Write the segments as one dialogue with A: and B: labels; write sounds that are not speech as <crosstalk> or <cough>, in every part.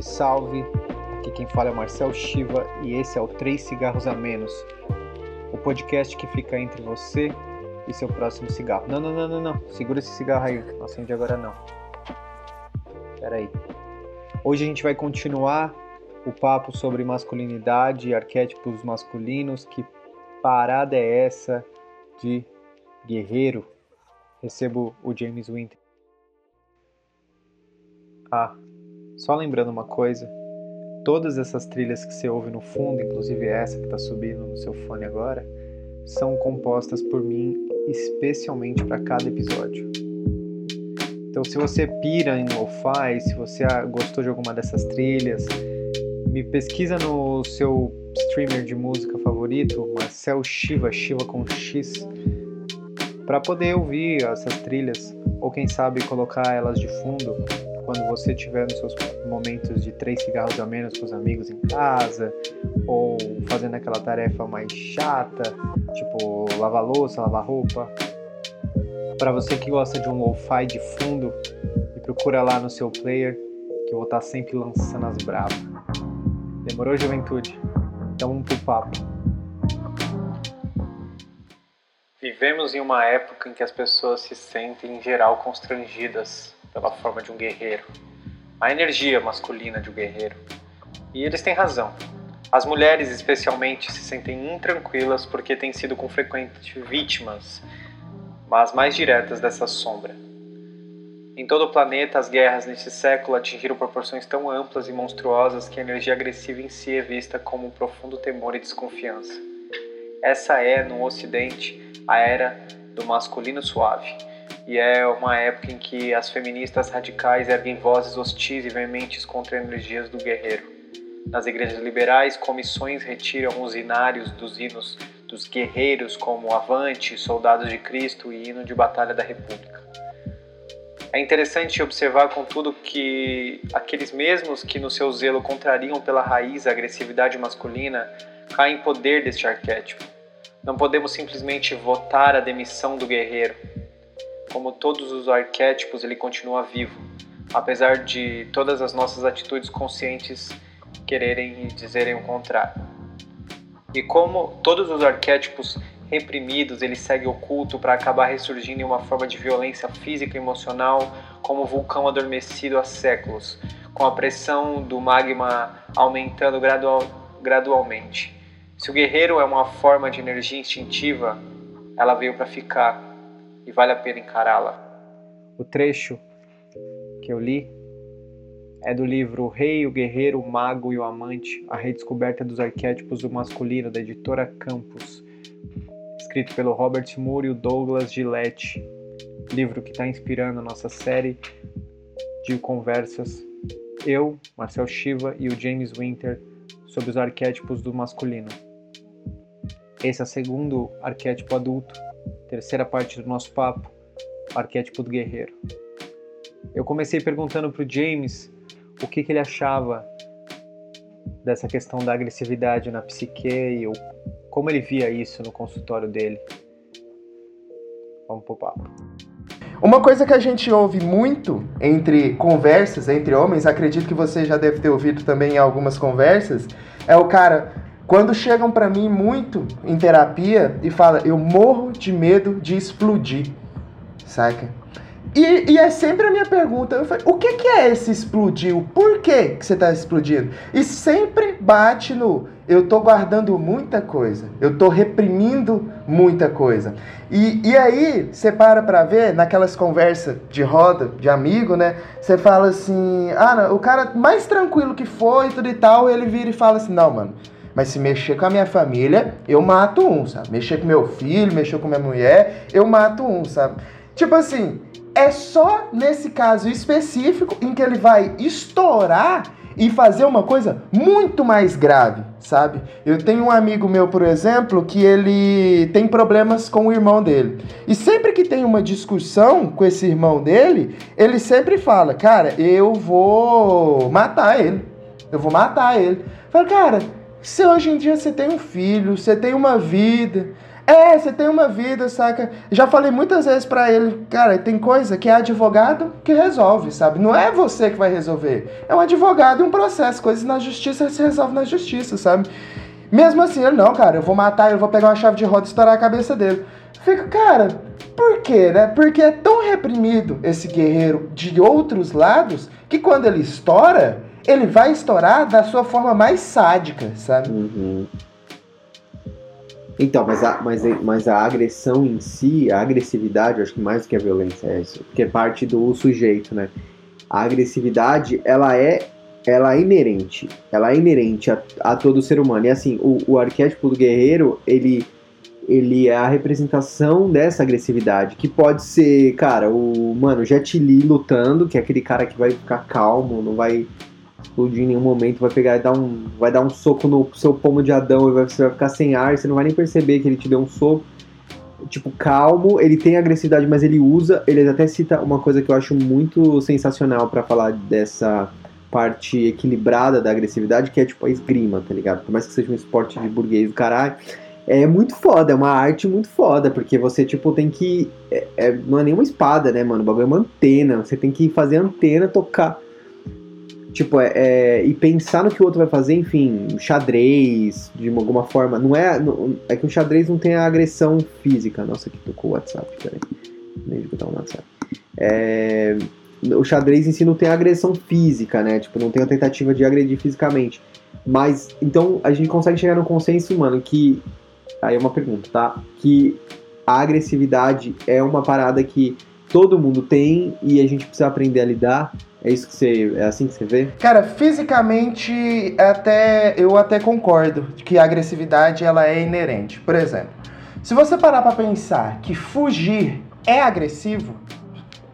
A: Salve, salve! Aqui quem fala é Marcel Shiva e esse é o Três Cigarros a Menos, o podcast que fica entre você e seu próximo cigarro. Não, não, não, não, não. Segura esse cigarro aí. Não acende agora não. Pera aí. Hoje a gente vai continuar o papo sobre masculinidade e arquétipos masculinos. Que parada é essa de guerreiro? Recebo o James Winter. Ah, só lembrando uma coisa, todas essas trilhas que você ouve no fundo, inclusive essa que está subindo no seu fone agora, são compostas por mim especialmente para cada episódio. Então, se você pira em lo-fi, se você gostou de alguma dessas trilhas, me pesquisa no seu streamer de música favorito, Marcel Shiva, Shiva com X, para poder ouvir essas trilhas ou quem sabe colocar elas de fundo quando você tiver nos seus momentos de três cigarros a menos com os amigos em casa, ou fazendo aquela tarefa mais chata, tipo lavar louça, lavar roupa. Para você que gosta de um lo-fi de fundo, me procura lá no seu player, que eu vou estar tá sempre lançando as bravas. Demorou, juventude? Então vamos pro papo. Vivemos em uma época em que as pessoas se sentem, em geral, constrangidas pela forma de um guerreiro, a energia masculina de um guerreiro. E eles têm razão. As mulheres, especialmente, se sentem intranquilas porque têm sido com frequente vítimas, mas mais diretas dessa sombra. Em todo o planeta, as guerras neste século atingiram proporções tão amplas e monstruosas que a energia agressiva em si é vista como um profundo temor e desconfiança. Essa é, no Ocidente, a era do masculino suave e é uma época em que as feministas radicais erguem vozes hostis e veementes contra energias do guerreiro. Nas igrejas liberais, comissões retiram os inários dos hinos dos guerreiros como Avante, Soldados de Cristo e Hino de Batalha da República. É interessante observar, contudo, que aqueles mesmos que no seu zelo contrariam pela raiz a agressividade masculina caem em poder deste arquétipo. Não podemos simplesmente votar a demissão do guerreiro, como todos os arquétipos, ele continua vivo, apesar de todas as nossas atitudes conscientes quererem e dizerem o contrário. E como todos os arquétipos reprimidos, ele segue oculto para acabar ressurgindo em uma forma de violência física e emocional, como um vulcão adormecido há séculos, com a pressão do magma aumentando gradual, gradualmente. Se o guerreiro é uma forma de energia instintiva, ela veio para ficar e vale a pena encará-la. O trecho que eu li é do livro O Rei, o Guerreiro, o Mago e o Amante, a redescoberta dos arquétipos do masculino, da editora Campos, escrito pelo Robert Moore e o Douglas Gillette, livro que está inspirando nossa série de conversas, eu, Marcel Shiva e o James Winter, sobre os arquétipos do masculino. Esse é o segundo arquétipo adulto terceira parte do nosso papo, arquétipo do guerreiro. Eu comecei perguntando para o James o que, que, ele achava dessa questão da agressividade na psique e como ele via isso no consultório dele. Vamos pro papo.
B: Uma coisa que a gente ouve muito entre conversas entre homens, acredito que você já deve ter ouvido também em algumas conversas, é o cara, quando chegam para mim muito em terapia e fala, eu morro de medo de explodir, saca? E, e, é sempre a minha pergunta, eu falei, o que, que é esse explodir? O porquê que você está explodindo? E sempre bate no, eu tô guardando muita coisa, eu tô reprimindo muita coisa. E, e aí, você para pra ver, naquelas conversas de roda, de amigo, né? Você fala assim, ah, não, o cara mais tranquilo que foi, tudo e tal, ele vira e fala assim, não, mano, mas se mexer com a minha família, eu mato um, sabe? Mexer com meu filho, mexer com minha mulher, eu mato um, sabe? Tipo assim, é só nesse caso específico em que ele vai estourar e fazer uma coisa muito mais grave, sabe? Eu tenho um amigo meu, por exemplo, que ele tem problemas com o irmão dele. E sempre que tem uma discussão com esse irmão dele, ele sempre fala: "Cara, eu vou matar ele. Eu vou matar ele". Fala: "Cara, se hoje em dia você tem um filho, você tem uma vida, É, você tem uma vida, saca? Já falei muitas vezes para ele, cara, tem coisa que é advogado que resolve, sabe? Não é você que vai resolver. É um advogado e um processo. Coisas na justiça se resolve na justiça, sabe? Mesmo assim, ele, não, cara, eu vou matar, eu vou pegar uma chave de roda e estourar a cabeça dele. Fica, cara, por quê, né? Porque é tão reprimido esse guerreiro de outros lados que quando ele estoura, ele vai estourar da sua forma mais sádica, sabe?
A: Uhum. Então, mas a, mas, mas a agressão em si, a agressividade, acho que mais do que a violência é isso, porque é parte do sujeito, né? A agressividade, ela é ela é inerente, ela é inerente a, a todo ser humano. E assim, o, o arquétipo do guerreiro, ele ele é a representação dessa agressividade, que pode ser, cara, o, mano, Jet Li lutando, que é aquele cara que vai ficar calmo, não vai explodir em nenhum momento, vai pegar e dar um, vai dar um soco no seu pomo de Adão e vai, você vai ficar sem ar, você não vai nem perceber que ele te deu um soco. Tipo, calmo, ele tem agressividade, mas ele usa, ele até cita uma coisa que eu acho muito sensacional para falar dessa parte equilibrada da agressividade, que é tipo a esgrima, tá ligado? Por mais que seja um esporte de burguês do caralho, é muito foda, é uma arte muito foda, porque você, tipo, tem que. É, é, não é nem uma espada, né, mano? O bagulho é uma antena. Você tem que fazer a antena tocar. Tipo, é, é, e pensar no que o outro vai fazer, enfim, xadrez, de alguma forma. Não é. Não, é que o xadrez não tem a agressão física. Nossa, que tocou o WhatsApp, peraí. Nem de botar o WhatsApp. É, o xadrez em si não tem agressão física, né? Tipo, não tem a tentativa de agredir fisicamente. Mas, então, a gente consegue chegar no consenso, mano, que Aí é uma pergunta, tá? Que a agressividade é uma parada que todo mundo tem e a gente precisa aprender a lidar. É isso que você. É assim que você vê?
B: Cara, fisicamente até eu até concordo que a agressividade ela é inerente. Por exemplo, se você parar para pensar que fugir é agressivo,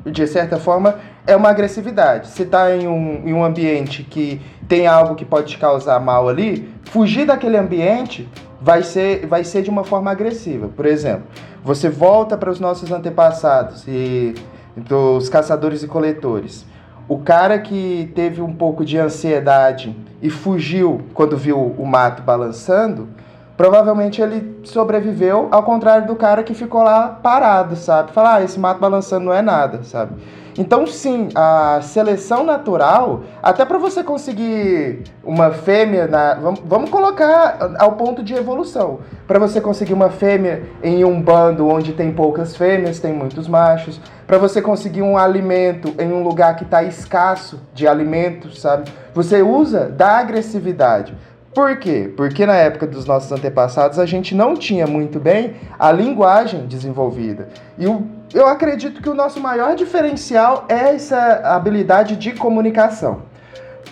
B: de certa forma, é uma agressividade. Se tá em um, em um ambiente que tem algo que pode te causar mal ali, fugir daquele ambiente vai ser, vai ser de uma forma agressiva. Por exemplo, você volta para os nossos antepassados e dos caçadores e coletores. O cara que teve um pouco de ansiedade e fugiu quando viu o mato balançando, provavelmente ele sobreviveu, ao contrário do cara que ficou lá parado, sabe? Falar, ah, esse mato balançando não é nada, sabe? Então, sim, a seleção natural, até para você conseguir uma fêmea, na, vamos, vamos colocar ao ponto de evolução. Para você conseguir uma fêmea em um bando onde tem poucas fêmeas, tem muitos machos. Para você conseguir um alimento em um lugar que está escasso de alimentos, sabe? Você usa da agressividade. Por quê? Porque na época dos nossos antepassados a gente não tinha muito bem a linguagem desenvolvida. E o, eu acredito que o nosso maior diferencial é essa habilidade de comunicação.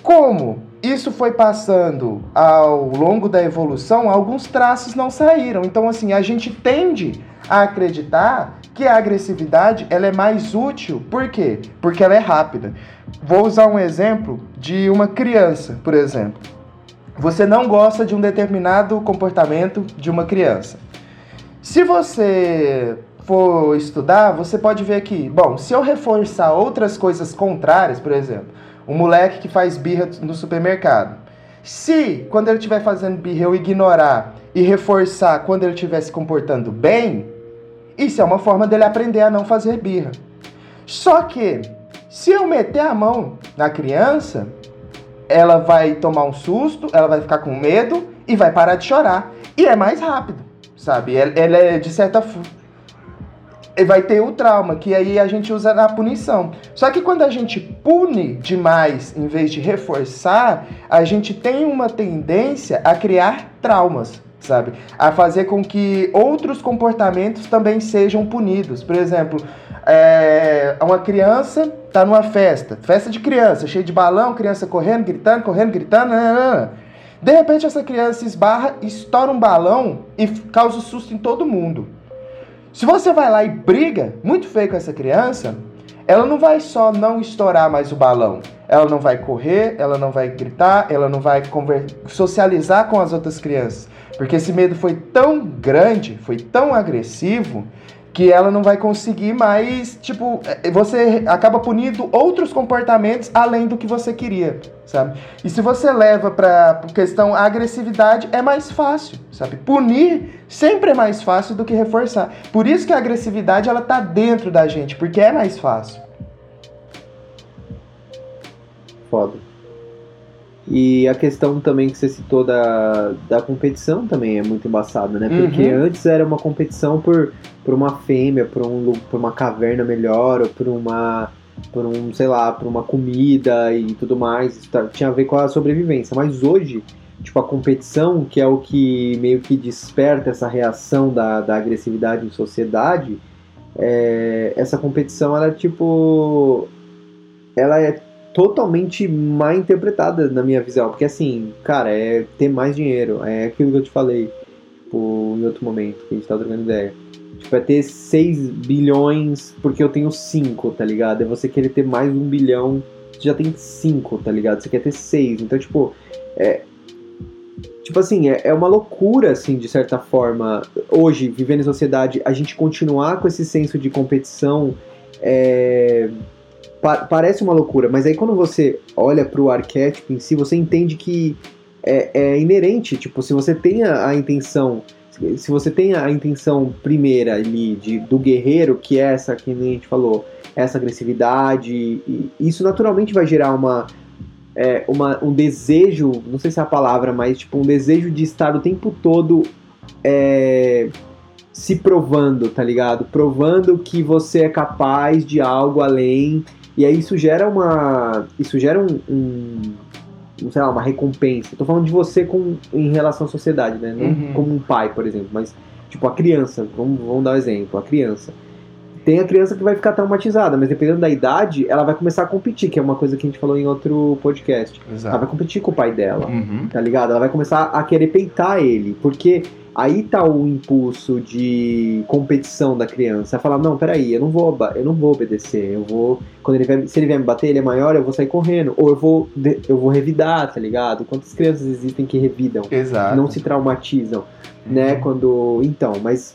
B: Como isso foi passando ao longo da evolução, alguns traços não saíram. Então, assim, a gente tende a acreditar que a agressividade ela é mais útil. Por quê? Porque ela é rápida. Vou usar um exemplo de uma criança, por exemplo você não gosta de um determinado comportamento de uma criança. Se você for estudar, você pode ver que, bom, se eu reforçar outras coisas contrárias, por exemplo, um moleque que faz birra no supermercado, se quando ele estiver fazendo birra eu ignorar e reforçar quando ele estiver se comportando bem, isso é uma forma dele aprender a não fazer birra. Só que, se eu meter a mão na criança, ela vai tomar um susto, ela vai ficar com medo e vai parar de chorar. E é mais rápido, sabe? Ela é de certa. Vai ter o trauma, que aí a gente usa na punição. Só que quando a gente pune demais em vez de reforçar, a gente tem uma tendência a criar traumas, sabe? A fazer com que outros comportamentos também sejam punidos. Por exemplo, é, uma criança tá numa festa, festa de criança, cheio de balão, criança correndo, gritando, correndo, gritando. Nanana. De repente essa criança esbarra, estoura um balão e causa susto em todo mundo. Se você vai lá e briga muito feio com essa criança, ela não vai só não estourar mais o balão, ela não vai correr, ela não vai gritar, ela não vai socializar com as outras crianças, porque esse medo foi tão grande, foi tão agressivo que ela não vai conseguir mais, tipo, é, você acaba punindo outros comportamentos além do que você queria, sabe? E se você leva para questão agressividade, é mais fácil, sabe? Punir sempre é mais fácil do que reforçar. Por isso que a agressividade ela tá dentro da gente, porque é mais fácil.
A: Foda. E a questão também que você citou da, da competição também é muito embaçada, né? Porque
B: Uhum.
A: antes era uma competição por, por uma fêmea, por, um, por uma caverna melhor, ou por uma. por um, sei lá, por uma comida e tudo mais. Tá- tinha a ver com a sobrevivência. Mas hoje, tipo, a competição, que é o que meio que desperta essa reação da, da agressividade em sociedade, é, essa competição, ela é tipo. Ela é totalmente mal interpretada na minha visão. Porque assim, cara, é ter mais dinheiro. É aquilo que eu te falei tipo, em outro momento que a gente tá trocando ideia. Tipo, é ter 6 bilhões porque eu tenho 5, tá ligado? É você querer ter mais um bilhão, você já tem 5, tá ligado? Você quer ter 6. Então, tipo, é. Tipo assim, é, é uma loucura, assim, de certa forma, hoje, vivendo em sociedade, a gente continuar com esse senso de competição. É, pa- parece uma loucura, mas aí quando você olha pro arquétipo em si, você entende que é, é inerente. Tipo, se você tem a, a intenção, se você tem a intenção primeira ali de, do guerreiro, que é essa que nem a gente falou, essa agressividade, isso naturalmente vai gerar uma, é, uma, um desejo, não sei se é a palavra, mas tipo um desejo de estar o tempo todo é, se provando, tá ligado? Provando que você é capaz de algo além. E aí isso gera uma. Isso gera um. um um, sei lá, uma recompensa. Tô falando de você com, em relação à sociedade, né? Não
B: Uhum.
A: como um pai, por exemplo, mas tipo a criança. Vamos, vamos dar um exemplo. A criança. Tem a criança que vai ficar traumatizada, mas dependendo da idade, ela vai começar a competir, que é uma coisa que a gente falou em outro podcast. Ela
B: Exato.
A: vai competir com o pai dela
B: Uhum.
A: tá ligado? Ela vai começar a querer peitar ele, porque aí tá o impulso de competição da criança. Ela fala, não, peraí, eu não vou, eu não vou obedecer, eu vou, quando ele vai, se ele vier me bater, ele é maior, eu vou sair correndo, ou eu vou, eu vou revidar, tá ligado? Quantas crianças existem que revidam,
B: Exato.
A: não se traumatizam, né? Quando, então, mas,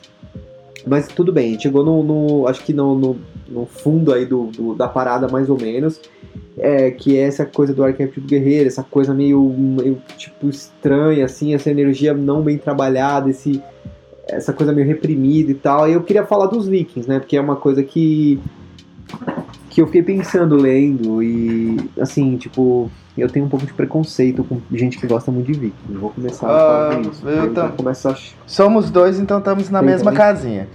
A: mas tudo bem, chegou no, no- acho que no, no, no fundo aí do, do- da parada mais ou menos, é, que é essa coisa do arquétipo guerreiro, essa coisa meio, meio, tipo estranha, assim, essa energia não bem trabalhada, esse, essa coisa meio reprimida e tal. E eu queria falar dos vikings, né? Porque é uma coisa que que eu fiquei pensando lendo e assim, tipo, eu tenho um pouco de preconceito com gente que gosta muito de viking. Vou começar a falar
B: Ah,
A: isso.
B: eu tam-
A: a
B: Somos dois, então estamos na
A: Tem
B: mesma
A: também?
B: casinha.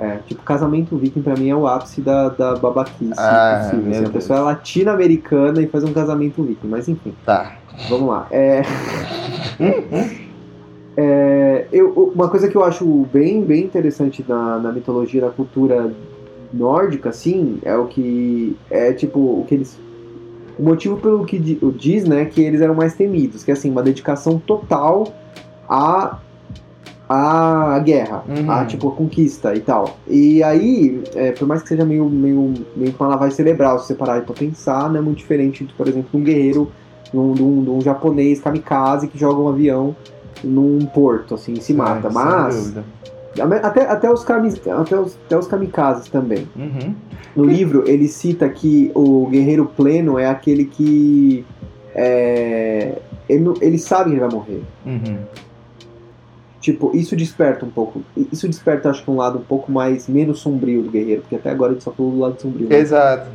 A: É, tipo, casamento viking pra mim é o ápice da, da babaquice
B: Ah,
A: possível. assim, a pessoa é latino-americana e faz um casamento viking, mas enfim,
B: Tá.
A: vamos lá. É... <laughs> É, eu, uma coisa que eu acho bem, bem interessante na, na mitologia, na cultura nórdica, assim, é o que é tipo o que eles o motivo pelo que diz, né, que eles eram mais temidos, que é assim uma dedicação total à à guerra,
B: Uhum.
A: a tipo a conquista e tal. E aí, é, por mais que seja meio meio meio com uma lavagem cerebral, se você parar e pra pensar, não é muito diferente, de, por exemplo, de um guerreiro, de um, de um- de um japonês kamikaze que joga um avião num porto, assim, e se mata.
B: Sem
A: Mas até, até, os kami, até, os, até os kamikazes também.
B: Uhum.
A: No livro, ele cita que o guerreiro pleno é aquele que. é, ele, ele sabe que ele vai morrer.
B: Uhum.
A: Tipo, isso desperta um pouco. Isso desperta, acho que, um lado um pouco mais. menos sombrio do guerreiro, porque até agora a gente só falou do lado sombrio. né?
B: Exato.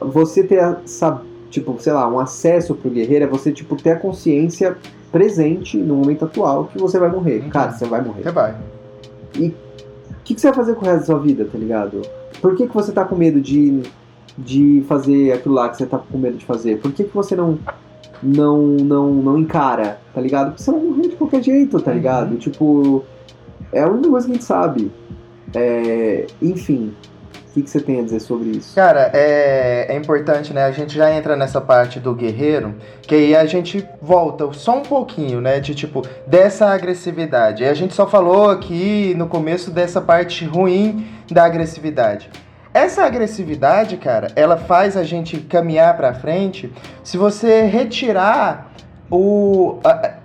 A: Você ter essa. Tipo, sei lá, um acesso pro guerreiro é você, tipo, ter a consciência presente no momento atual que você vai morrer.
B: Uhum.
A: Cara, você vai morrer.
B: Você vai.
A: O que, que você vai fazer com o resto da sua vida, tá ligado? Por que, que você tá com medo de, de fazer aquilo lá que você tá com medo de fazer? Por que, que você não, não, não, não encara, tá ligado? Porque você vai morrer de qualquer jeito, tá
B: Uhum.
A: ligado? Tipo, é a única coisa que a gente sabe. É, enfim, o que, que você tem a dizer sobre isso?
B: Cara, é, é importante, né? A gente já entra nessa parte do guerreiro, que aí a gente volta só um pouquinho, né? De tipo, dessa agressividade. E a gente só falou aqui no começo dessa parte ruim da agressividade. Essa agressividade, cara, ela faz a gente caminhar pra frente se você retirar o,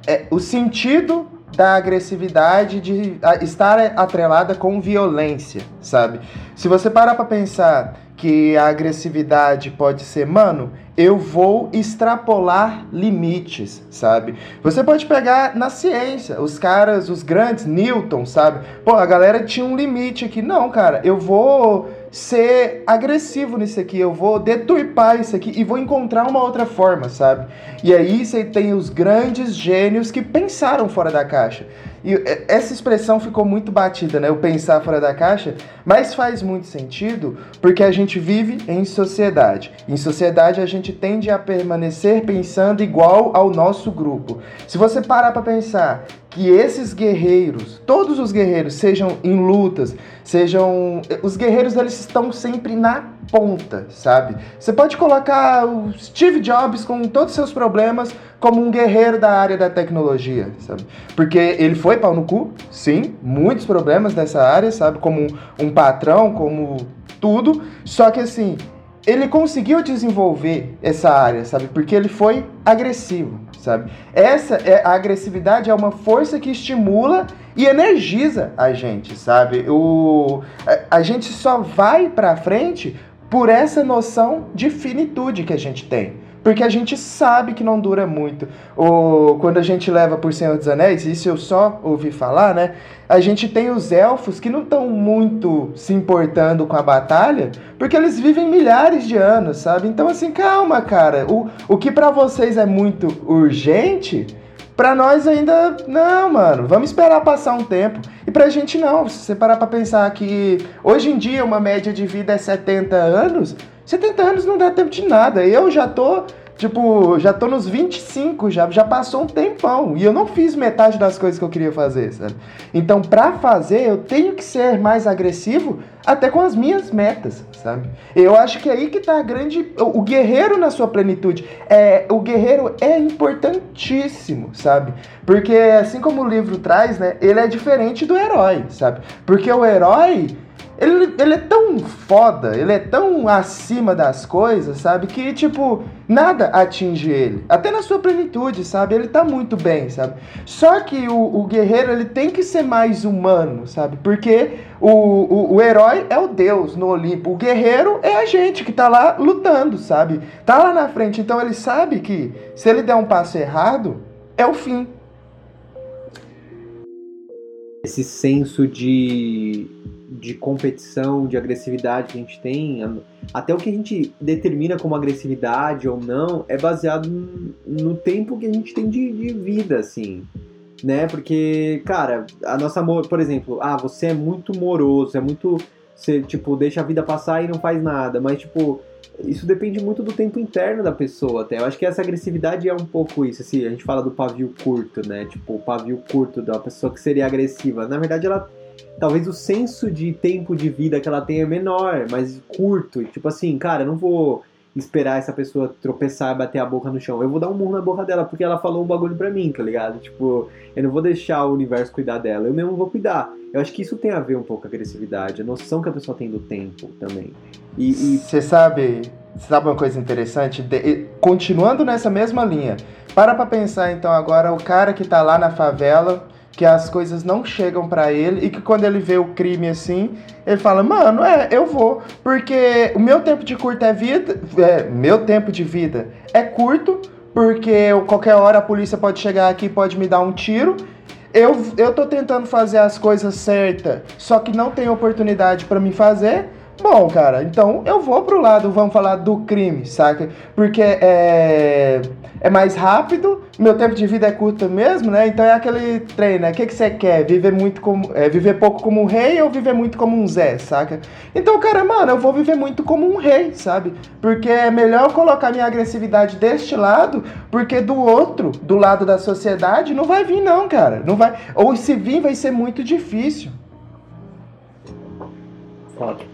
B: é, o sentido da agressividade de estar atrelada com violência, sabe? Se você parar para pensar que a agressividade pode ser, mano, eu vou extrapolar limites, sabe? Você pode pegar na ciência, os caras, os grandes, Newton, sabe? Pô, a galera tinha um limite aqui. Não, cara, eu vou ser agressivo nisso aqui, eu vou deturpar isso aqui e vou encontrar uma outra forma, sabe? E aí você tem os grandes gênios que pensaram fora da caixa. E essa expressão ficou muito batida, né? O pensar fora da caixa, mas faz muito sentido porque a gente vive em sociedade. Em sociedade a gente tende a permanecer pensando igual ao nosso grupo. Se você parar para pensar que esses guerreiros, todos os guerreiros, sejam em lutas, sejam. Os guerreiros eles estão sempre na ponta, sabe? Você pode colocar o Steve Jobs com todos os seus problemas como um guerreiro da área da tecnologia, sabe? Porque ele foi pau no cu, sim, muitos problemas nessa área, sabe? Como um, um patrão, como tudo. Só que assim, ele conseguiu desenvolver essa área, sabe? Porque ele foi agressivo, sabe? Essa é a agressividade é uma força que estimula e energiza a gente, sabe? O a, a gente só vai para frente por essa noção de finitude que a gente tem. Porque a gente sabe que não dura muito. Ou quando a gente leva por Senhor dos Anéis, isso eu só ouvi falar, né? A gente tem os elfos que não estão muito se importando com a batalha, porque eles vivem milhares de anos, sabe? Então, assim, calma, cara. O, o que para vocês é muito urgente, para nós ainda. Não, mano. Vamos esperar passar um tempo. E pra gente não. Se você parar pra pensar que hoje em dia uma média de vida é 70 anos, 70 anos não dá tempo de nada. Eu já tô, tipo, já tô nos 25, já, já passou um tempão. E eu não fiz metade das coisas que eu queria fazer, sabe? Então, pra fazer, eu tenho que ser mais agressivo até com as minhas metas, sabe? Eu acho que é aí que tá a grande. O guerreiro na sua plenitude. É, o guerreiro é importantíssimo, sabe? Porque assim como o livro traz, né? Ele é diferente do herói, sabe? Porque o herói ele, ele é tão foda, ele é tão acima das coisas, sabe? Que, tipo, nada atinge ele. Até na sua plenitude, sabe? Ele tá muito bem, sabe? Só que o, o guerreiro, ele tem que ser mais humano, sabe? Porque o, o, o herói é o Deus no Olimpo. O guerreiro é a gente que tá lá lutando, sabe? Tá lá na frente. Então ele sabe que se ele der um passo errado, é o fim.
A: Esse senso de de competição, de agressividade que a gente tem, até o que a gente determina como agressividade ou não, é baseado no tempo que a gente tem de, de vida, assim. Né? Porque, cara, a nossa, por exemplo, ah, você é muito moroso, é muito. Você, tipo, deixa a vida passar e não faz nada, mas, tipo, isso depende muito do tempo interno da pessoa até. Eu acho que essa agressividade é um pouco isso. Assim, a gente fala do pavio curto, né? Tipo, o pavio curto da pessoa que seria agressiva. Na verdade, ela talvez o senso de tempo de vida que ela tem é menor, mais curto. Tipo assim, cara, eu não vou esperar essa pessoa tropeçar e bater a boca no chão. Eu vou dar um murro na boca dela porque ela falou um bagulho pra mim, tá ligado? Tipo, eu não vou deixar o universo cuidar dela, eu mesmo vou cuidar. Eu acho que isso tem a ver um pouco com a agressividade, a noção que a pessoa tem do tempo também.
B: E você sabe, sabe uma coisa interessante? De, continuando nessa mesma linha, para pra pensar então agora o cara que tá lá na favela que as coisas não chegam para ele e que quando ele vê o crime assim, ele fala: "Mano, é, eu vou, porque o meu tempo de curta é vida, é, meu tempo de vida é curto, porque qualquer hora a polícia pode chegar aqui e pode me dar um tiro. Eu, eu tô tentando fazer as coisas certas, só que não tem oportunidade para me fazer. Bom, cara, então eu vou pro lado, vamos falar do crime, saca? Porque é, é mais rápido, meu tempo de vida é curto mesmo, né? Então é aquele trem, né? O que, que você quer? Viver muito como. É, viver pouco como um rei ou viver muito como um Zé, saca? Então, cara, mano, eu vou viver muito como um rei, sabe? Porque é melhor colocar minha agressividade deste lado, porque do outro, do lado da sociedade, não vai vir, não, cara. Não vai. Ou se vir, vai ser muito difícil.
A: Foda.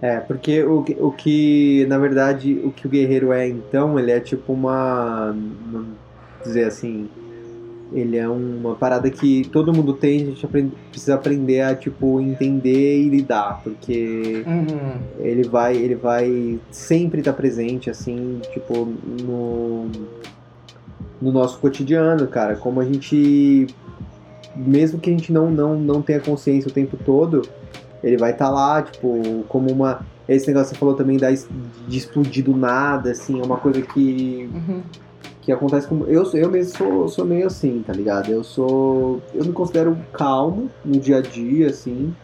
A: É, porque o, o que, na verdade, o que o guerreiro é então, ele é tipo uma. Vamos dizer assim. Ele é uma parada que todo mundo tem, a gente aprende, precisa aprender a, tipo, entender e lidar, porque uhum. ele vai ele vai sempre estar presente, assim, tipo, no no nosso cotidiano, cara. Como a gente, mesmo que a gente não, não, não tenha consciência o tempo todo, ele vai estar tá lá, tipo, como uma. Esse negócio que você falou também da, de explodir do nada, assim, é uma coisa que. Uhum. Que acontece com. Eu, eu mesmo sou, sou meio assim, tá ligado? Eu sou. Eu me considero calmo no dia a dia, assim.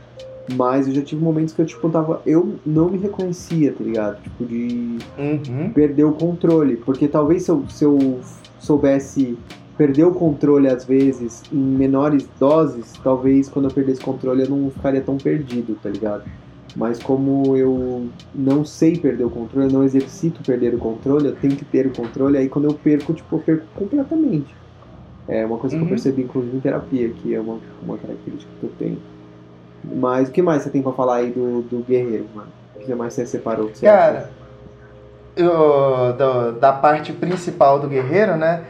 A: Mas eu já tive momentos que eu, tipo, tava. Eu não me reconhecia, tá ligado? Tipo, de uhum. perder o controle. Porque talvez se eu, se eu soubesse perder o controle às vezes em menores doses, talvez quando eu perdesse o controle eu não ficaria tão perdido, tá ligado? Mas como eu não sei perder o controle, eu não exercito perder o controle, eu tenho que ter o controle, aí quando eu perco, tipo, eu perco completamente. É uma coisa uhum. que eu uhum. percebi, inclusive, em terapia, que é uma, uma característica que eu tenho. Mas o que mais você tem pra falar aí do, do guerreiro, mano? O que mais você separou? Você
B: Cara, eu, do, da parte principal do guerreiro, né?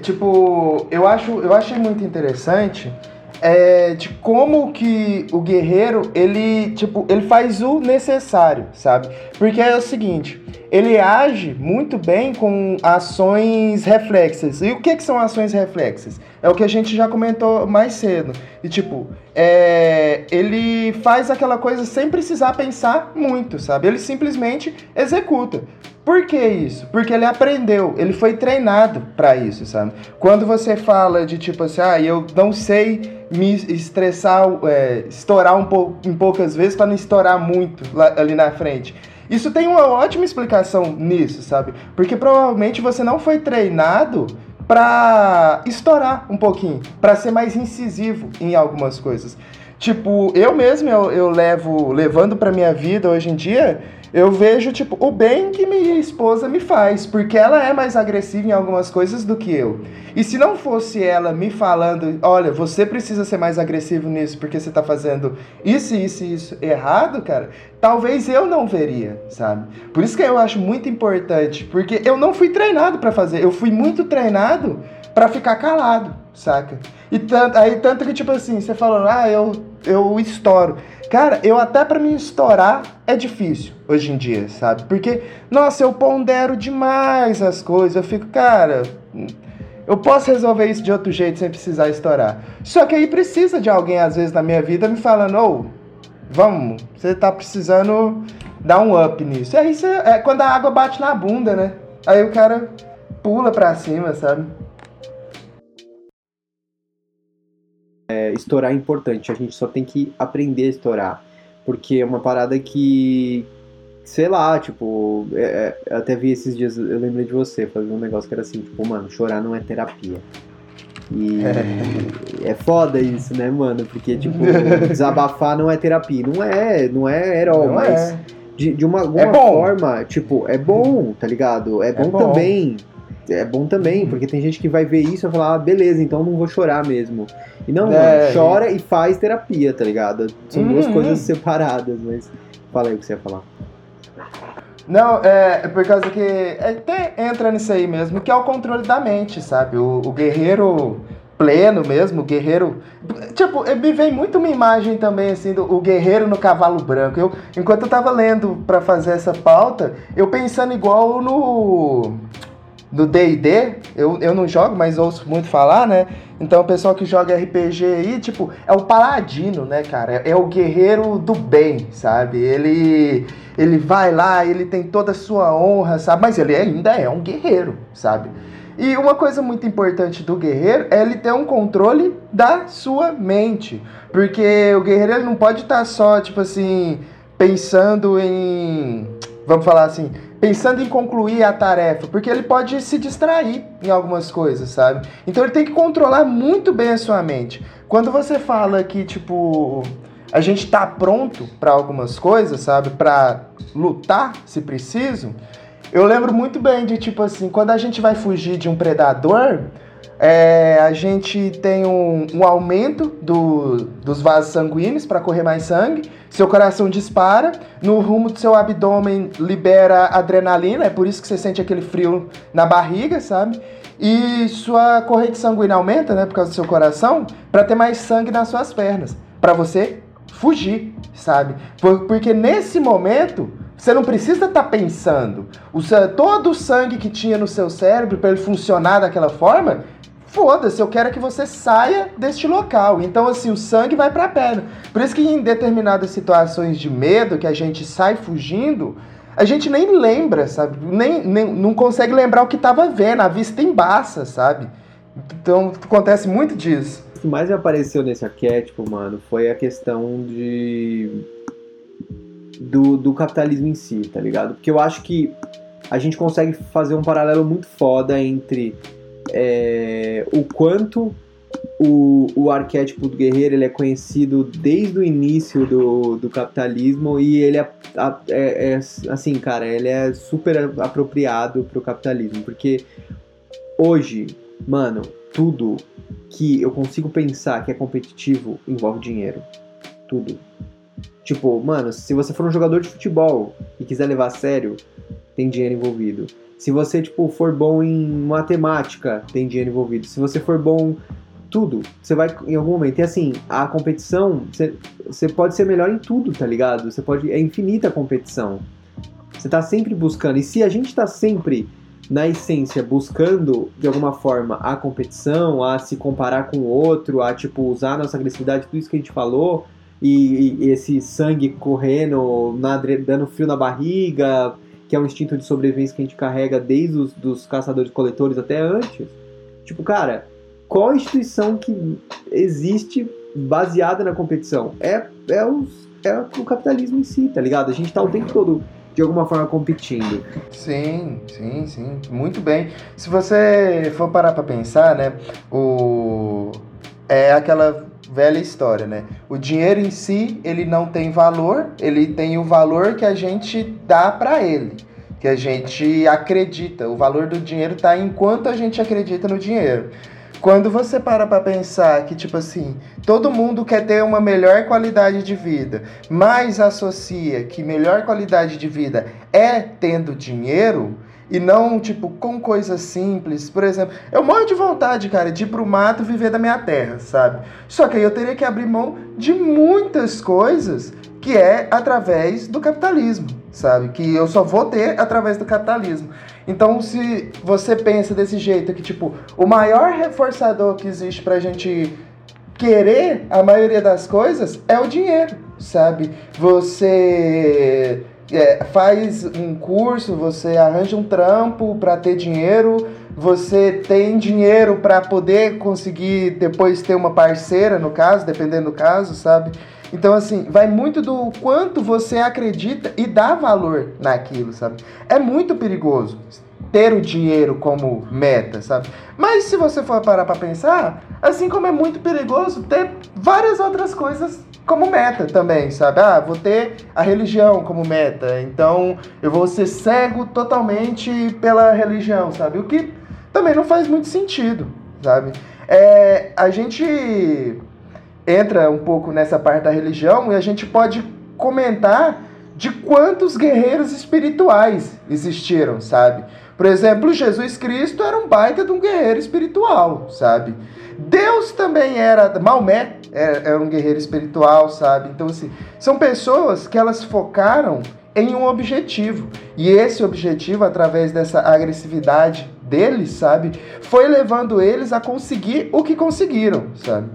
B: Tipo, eu acho, eu achei muito interessante é, de como que o guerreiro ele tipo ele faz o necessário, sabe? Porque é o seguinte, ele age muito bem com ações reflexas. E o que, que são ações reflexas? É o que a gente já comentou mais cedo. E tipo, é, ele faz aquela coisa sem precisar pensar muito, sabe? Ele simplesmente executa. Por que isso? Porque ele aprendeu, ele foi treinado para isso, sabe? Quando você fala de tipo assim, ah, eu não sei me estressar, é, estourar um pouco em poucas vezes para não estourar muito lá, ali na frente. Isso tem uma ótima explicação nisso, sabe? Porque provavelmente você não foi treinado para estourar um pouquinho, para ser mais incisivo em algumas coisas. Tipo, eu mesmo eu, eu levo levando para minha vida hoje em dia, eu vejo tipo o bem que minha esposa me faz, porque ela é mais agressiva em algumas coisas do que eu. E se não fosse ela me falando, olha, você precisa ser mais agressivo nisso porque você tá fazendo isso, isso e isso errado, cara, talvez eu não veria, sabe? Por isso que eu acho muito importante, porque eu não fui treinado para fazer, eu fui muito treinado para ficar calado, saca? E tanto, aí tanto que tipo assim, você falando, ah, eu eu estouro. Cara, eu até para me estourar é difícil hoje em dia, sabe? Porque, nossa, eu pondero demais as coisas. Eu fico, cara, eu posso resolver isso de outro jeito sem precisar estourar. Só que aí precisa de alguém, às vezes, na minha vida me falando, ô, vamos, você tá precisando dar um up nisso. E aí você, é quando a água bate na bunda, né? Aí o cara pula pra cima, sabe?
A: É, estourar é importante, a gente só tem que aprender a estourar. Porque é uma parada que, sei lá, tipo, é, é até vi esses dias, eu lembrei de você, fazer um negócio que era assim, tipo, mano, chorar não é terapia. E é. é foda isso, né, mano? Porque, tipo, <laughs> desabafar não é terapia. Não é, não é herói, não mas é. De, de uma alguma é forma, tipo, é bom, tá ligado? É bom, é bom. também é bom também, porque tem gente que vai ver isso e vai falar, ah, beleza, então não vou chorar mesmo. E não, é, chora e faz terapia, tá ligado? São duas uhum. coisas separadas, mas fala aí o que você ia falar.
B: Não, é, é por causa que é, até entra nisso aí mesmo, que é o controle da mente, sabe? O, o guerreiro pleno mesmo, o guerreiro. Tipo, me vem muito uma imagem também, assim, do o guerreiro no cavalo branco. Eu, enquanto eu tava lendo para fazer essa pauta, eu pensando igual no do D&D, eu, eu não jogo, mas ouço muito falar, né? Então o pessoal que joga RPG aí, tipo, é o paladino, né, cara? É, é, o guerreiro do bem, sabe? Ele ele vai lá, ele tem toda a sua honra, sabe? Mas ele ainda é um guerreiro, sabe? E uma coisa muito importante do guerreiro é ele ter um controle da sua mente. Porque o guerreiro ele não pode estar só, tipo assim, pensando em. Vamos falar assim, pensando em concluir a tarefa, porque ele pode se distrair em algumas coisas, sabe? Então ele tem que controlar muito bem a sua mente. Quando você fala que, tipo, a gente tá pronto para algumas coisas, sabe? Para lutar, se preciso. Eu lembro muito bem de, tipo assim, quando a gente vai fugir de um predador, é, a gente tem um, um aumento do, dos vasos sanguíneos para correr mais sangue, seu coração dispara, no rumo do seu abdômen libera adrenalina, é por isso que você sente aquele frio na barriga, sabe? E sua corrente sanguínea aumenta, né, por causa do seu coração, para ter mais sangue nas suas pernas, para você fugir, sabe? Porque nesse momento Você não precisa estar tá pensando. O, todo o sangue que tinha no seu cérebro para ele funcionar daquela forma, foda-se, eu quero que você saia deste local. Então, assim, o sangue vai para a perna. Por isso que em determinadas situações de medo, que a gente sai fugindo, a gente nem lembra, sabe? Nem, nem não consegue lembrar o que estava vendo, a vista embaça, sabe? Então, acontece muito disso.
A: O que mais apareceu nesse arquétipo, mano, foi a questão de do, do capitalismo em si, tá ligado? Porque eu acho que a gente consegue fazer um paralelo muito foda entre é, o quanto o, o arquétipo do guerreiro ele é conhecido desde o início do, do capitalismo e ele é, é, é assim, cara, ele é super apropriado pro capitalismo, porque hoje, mano, tudo que eu consigo pensar que é competitivo envolve dinheiro. Tudo. Tipo, mano, se você for um jogador de futebol e quiser levar a sério, tem dinheiro envolvido. Se você, tipo, for bom em matemática, tem dinheiro envolvido. Se você for bom tudo, você vai em algum momento. E assim, a competição, você, você pode ser melhor em tudo, tá ligado? Você pode. É infinita a competição. Você tá sempre buscando. E se a gente tá sempre, na essência, buscando de alguma forma a competição, a se comparar com o outro, a tipo, usar a nossa agressividade, tudo isso que a gente falou, e, e esse sangue correndo, na, dando frio na barriga, que é um instinto de sobrevivência que a gente carrega desde os dos caçadores-coletores até antes. Tipo, cara, qual instituição que existe baseada na competição? É, é, os, é o capitalismo em si, tá ligado? A gente tá o tempo todo de alguma forma competindo.
B: Sim, sim, sim. Muito bem. Se você for parar pra pensar, né? O. É aquela velha história, né? O dinheiro em si, ele não tem valor, ele tem o valor que a gente dá para ele, que a gente acredita. O valor do dinheiro tá enquanto a gente acredita no dinheiro. Quando você para para pensar que, tipo assim, todo mundo quer ter uma melhor qualidade de vida, mas associa que melhor qualidade de vida é tendo dinheiro, e não, tipo, com coisas simples. Por exemplo, eu morro de vontade, cara, de ir pro mato viver da minha terra, sabe? Só que aí eu teria que abrir mão de muitas coisas que é através do capitalismo, sabe? Que eu só vou ter através do capitalismo. Então, se você pensa desse jeito, que, tipo, o maior reforçador que existe pra gente querer a maioria das coisas é o dinheiro, sabe? Você é, faz um curso, você arranja um trampo para ter dinheiro, você tem dinheiro para poder conseguir depois ter uma parceira, no caso, dependendo do caso, sabe? Então, assim, vai muito do quanto você acredita e dá valor naquilo, sabe? É muito perigoso ter o dinheiro como meta, sabe? Mas se você for parar para pensar, assim como é muito perigoso ter várias outras coisas como meta também, sabe? Ah, vou ter a religião como meta, então eu vou ser cego totalmente pela religião, sabe? O que também não faz muito sentido, sabe? É, a gente entra um pouco nessa parte da religião e a gente pode comentar de quantos guerreiros espirituais existiram, sabe? Por exemplo, Jesus Cristo era um baita de um guerreiro espiritual, sabe? Deus também era, Maomé era, era um guerreiro espiritual, sabe? Então, assim, são pessoas que elas focaram em um objetivo. E esse objetivo, através dessa agressividade deles, sabe, foi levando eles a conseguir o que conseguiram, sabe?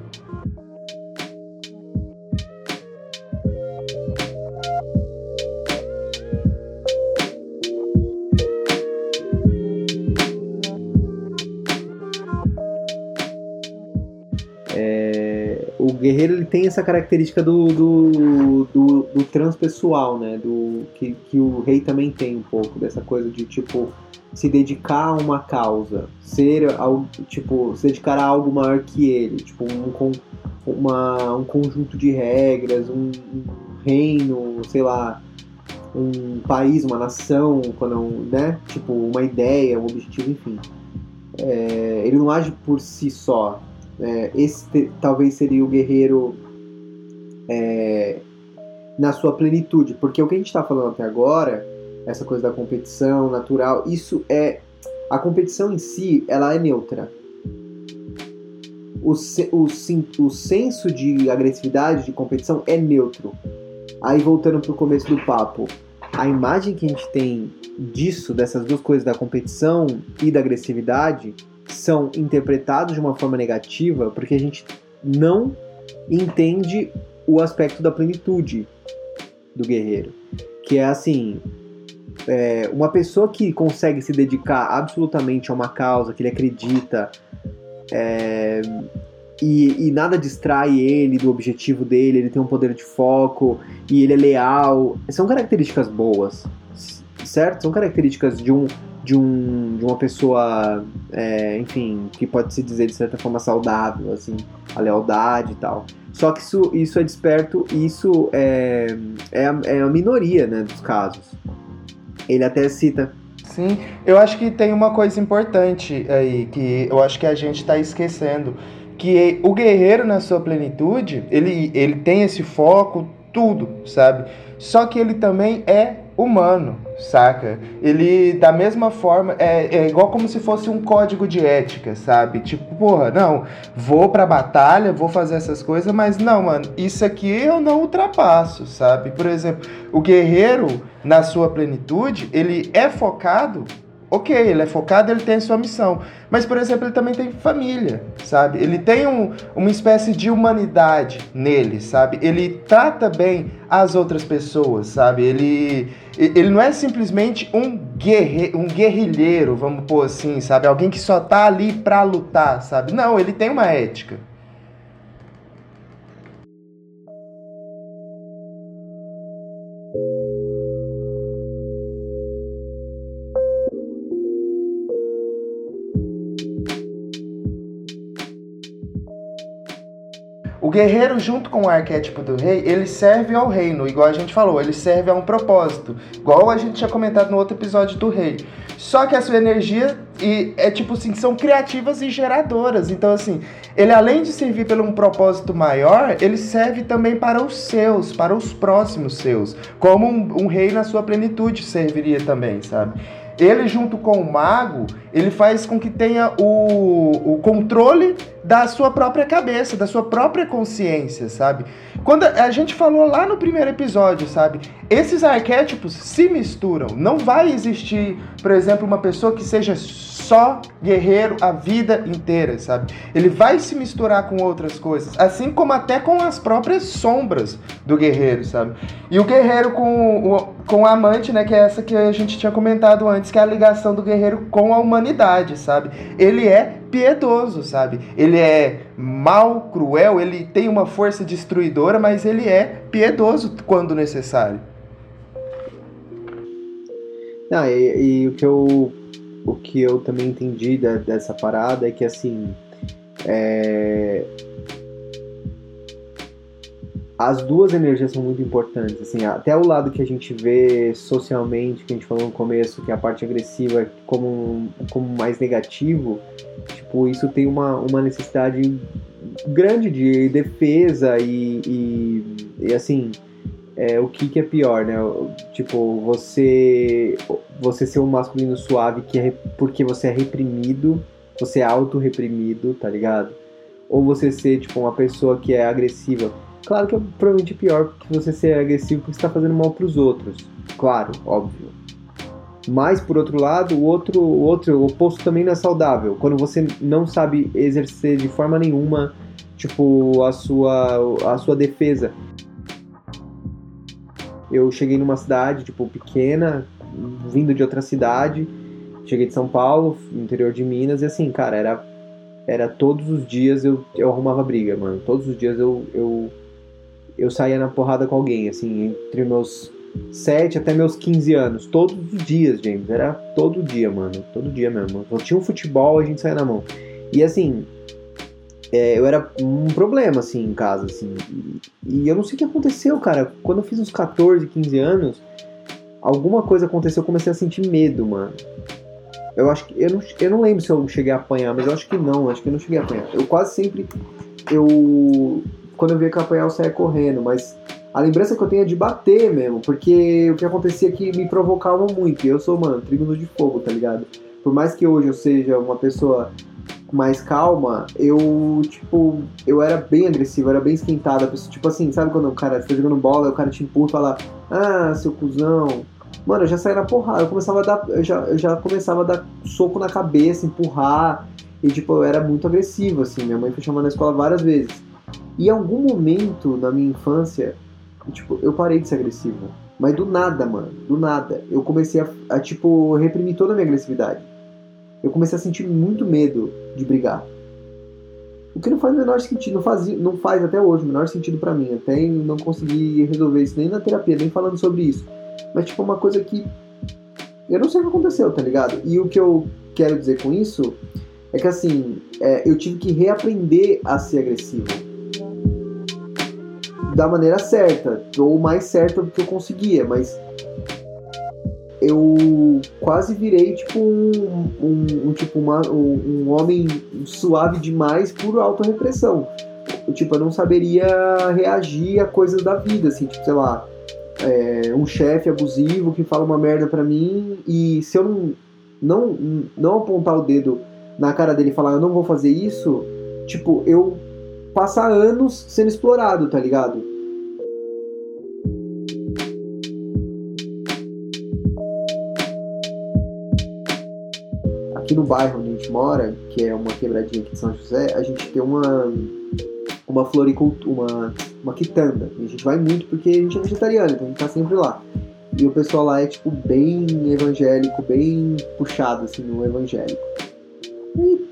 A: Tem essa característica do, do, do, do transpessoal, né? Do, que, que o rei também tem um pouco, dessa coisa de tipo se dedicar a uma causa, ser tipo se dedicar a algo maior que ele, tipo um, uma, um conjunto de regras, um, um reino, sei lá, um país, uma nação, quando né? Tipo uma ideia, um objetivo, enfim. É, ele não age por si só, é, esse talvez seria o guerreiro é, na sua plenitude, porque o que a gente está falando até agora, essa coisa da competição natural, isso é a competição em si, ela é neutra. O, o, o senso de agressividade, de competição é neutro. Aí voltando para o começo do papo, a imagem que a gente tem disso, dessas duas coisas, da competição e da agressividade, são interpretados de uma forma negativa porque a gente não entende o aspecto da plenitude do guerreiro. Que é assim: é, uma pessoa que consegue se dedicar absolutamente a uma causa que ele acredita é, e, e, nada distrai ele do objetivo dele, ele tem um poder de foco e ele é leal, são características boas, certo? São características de um de, um, de uma pessoa, é, enfim, que pode se dizer de certa forma saudável, assim, a lealdade e tal. Só que isso, isso é desperto, isso é, é, a, é a minoria né, dos casos. Ele até cita.
B: Sim, eu acho que tem uma coisa importante aí, que eu acho que a gente está esquecendo. Que o guerreiro, na sua plenitude, ele, ele tem esse foco, tudo, sabe? Só que ele também é humano, saca? Ele, da mesma forma, é, é, igual como se fosse um código de ética, sabe? Tipo, porra, não, vou pra batalha, vou fazer essas coisas, mas não, mano, isso aqui eu não ultrapasso, sabe? Por exemplo, o guerreiro, na sua plenitude, ele é focado ok, ele é focado, ele tem sua missão. Mas, por exemplo, ele também tem família, sabe? Ele tem um, uma espécie de humanidade nele, sabe? Ele trata bem as outras pessoas, sabe? Ele, ele não é simplesmente um, guerre, um guerrilheiro, vamos pôr assim, sabe? Alguém que só tá ali pra lutar, sabe? Não, ele tem uma ética. O guerreiro, junto com o arquétipo do rei, ele serve ao reino, igual a gente falou, ele serve a um propósito, igual a gente tinha comentado no outro episódio do rei. Só que a sua energia e é tipo assim, são criativas e geradoras. Então, assim, ele além de servir por um propósito maior, ele serve também para os seus, para os próximos seus, como um, um rei na sua plenitude serviria também, sabe? ele junto com o mago, ele faz com que tenha o, o controle da sua própria cabeça, da sua própria consciência, sabe? Quando a gente falou lá no primeiro episódio, sabe? Esses arquétipos se misturam. Não vai existir, por exemplo, uma pessoa que seja só guerreiro a vida inteira, sabe? Ele vai se misturar com outras coisas, assim como até com as próprias sombras do guerreiro, sabe? E o guerreiro com o, com a amante, né, que é essa que a gente tinha comentado antes, que é a ligação do guerreiro com a humanidade, sabe? Ele é piedoso, sabe? Ele é mal, cruel, ele tem uma força destruidora, mas ele é piedoso quando necessário.
A: Não, e, e o que eu o que eu também entendi da, dessa parada é que assim é... as duas energias são muito importantes assim até o lado que a gente vê socialmente que a gente falou no começo que é a parte agressiva como como mais negativo tipo isso tem uma, uma necessidade grande de defesa e, e, e assim é, o que, que é pior, né? Tipo, você você ser um masculino suave que é porque você é reprimido, você é auto-reprimido, tá ligado? Ou você ser, tipo, uma pessoa que é agressiva. Claro que é provavelmente pior que você ser agressivo porque você tá fazendo mal pros outros. Claro, óbvio. Mas, por outro lado, o outro, o outro o oposto também não é saudável. Quando você não sabe exercer de forma nenhuma, tipo, a sua, a sua defesa eu cheguei numa cidade, tipo, pequena, vindo de outra cidade. Cheguei de São Paulo, interior de Minas, e assim, cara, era, era todos os dias eu, eu arrumava briga, mano. Todos os dias eu, eu, eu saía na porrada com alguém, assim, entre meus 7 até meus 15 anos. Todos os dias, James. Era todo dia, mano. Todo dia mesmo. Eu tinha um futebol, a gente saía na mão. E assim, é, eu era um problema, assim, em casa, assim. E, e, eu não sei o que aconteceu, cara. Quando eu fiz uns 14, 15 anos, alguma coisa aconteceu, eu comecei a sentir medo, mano. Eu acho que. Eu não, eu não lembro se eu cheguei a apanhar, mas eu acho que não, acho que eu não cheguei a apanhar. Eu quase sempre. Eu. Quando eu via que eu apanhar, eu saía correndo, mas a lembrança que eu tenho é de bater mesmo, porque o que acontecia é que me provocava muito. E eu sou, mano, tribuno de fogo, tá ligado? Por mais que hoje eu seja uma pessoa mais calma, eu, tipo, eu era bem agressivo, era bem esquentado. Tipo assim, sabe quando o cara tá jogando bola, o cara te empurra e fala, ah, seu cuzão, Mano, eu já saía na porrada, eu começava a dar. Eu já, eu já começava a dar soco na cabeça, empurrar. E tipo, eu era muito agressivo, assim. Minha mãe foi chamando na escola várias vezes. E em algum momento na minha infância, tipo, eu parei de ser agressivo. Mas do nada, mano, do nada. Eu comecei a, a tipo, reprimir toda a minha agressividade. Eu comecei a sentir muito medo de brigar. O que não faz o menor sentido, não faz, não faz até hoje o menor sentido para mim. Até não consegui resolver isso nem na terapia, nem falando sobre isso. Mas, tipo, uma coisa que. Eu não sei o que aconteceu, tá ligado? E o que eu quero dizer com isso é que, assim, é, eu tive que reaprender a ser agressivo. Da maneira certa, ou mais certa do que eu conseguia, mas eu quase virei tipo um, um, um tipo uma, um, um, homem suave demais por autorrepressão. Tipo, eu não saberia reagir a coisas da vida, assim, tipo, sei lá, é, um chefe abusivo que fala uma merda pra mim e se eu não, não, não apontar o dedo na cara dele e falar eu não vou fazer isso, tipo, eu passar anos sendo explorado, tá ligado? aqui no bairro onde a gente mora, que é uma quebradinha aqui de São José, a gente tem uma uma floricultura, uma, uma quitanda. E a gente vai muito porque a gente é vegetariano, então a gente tá sempre lá. E o pessoal lá é, tipo, bem evangélico, bem puxado, assim, no evangélico.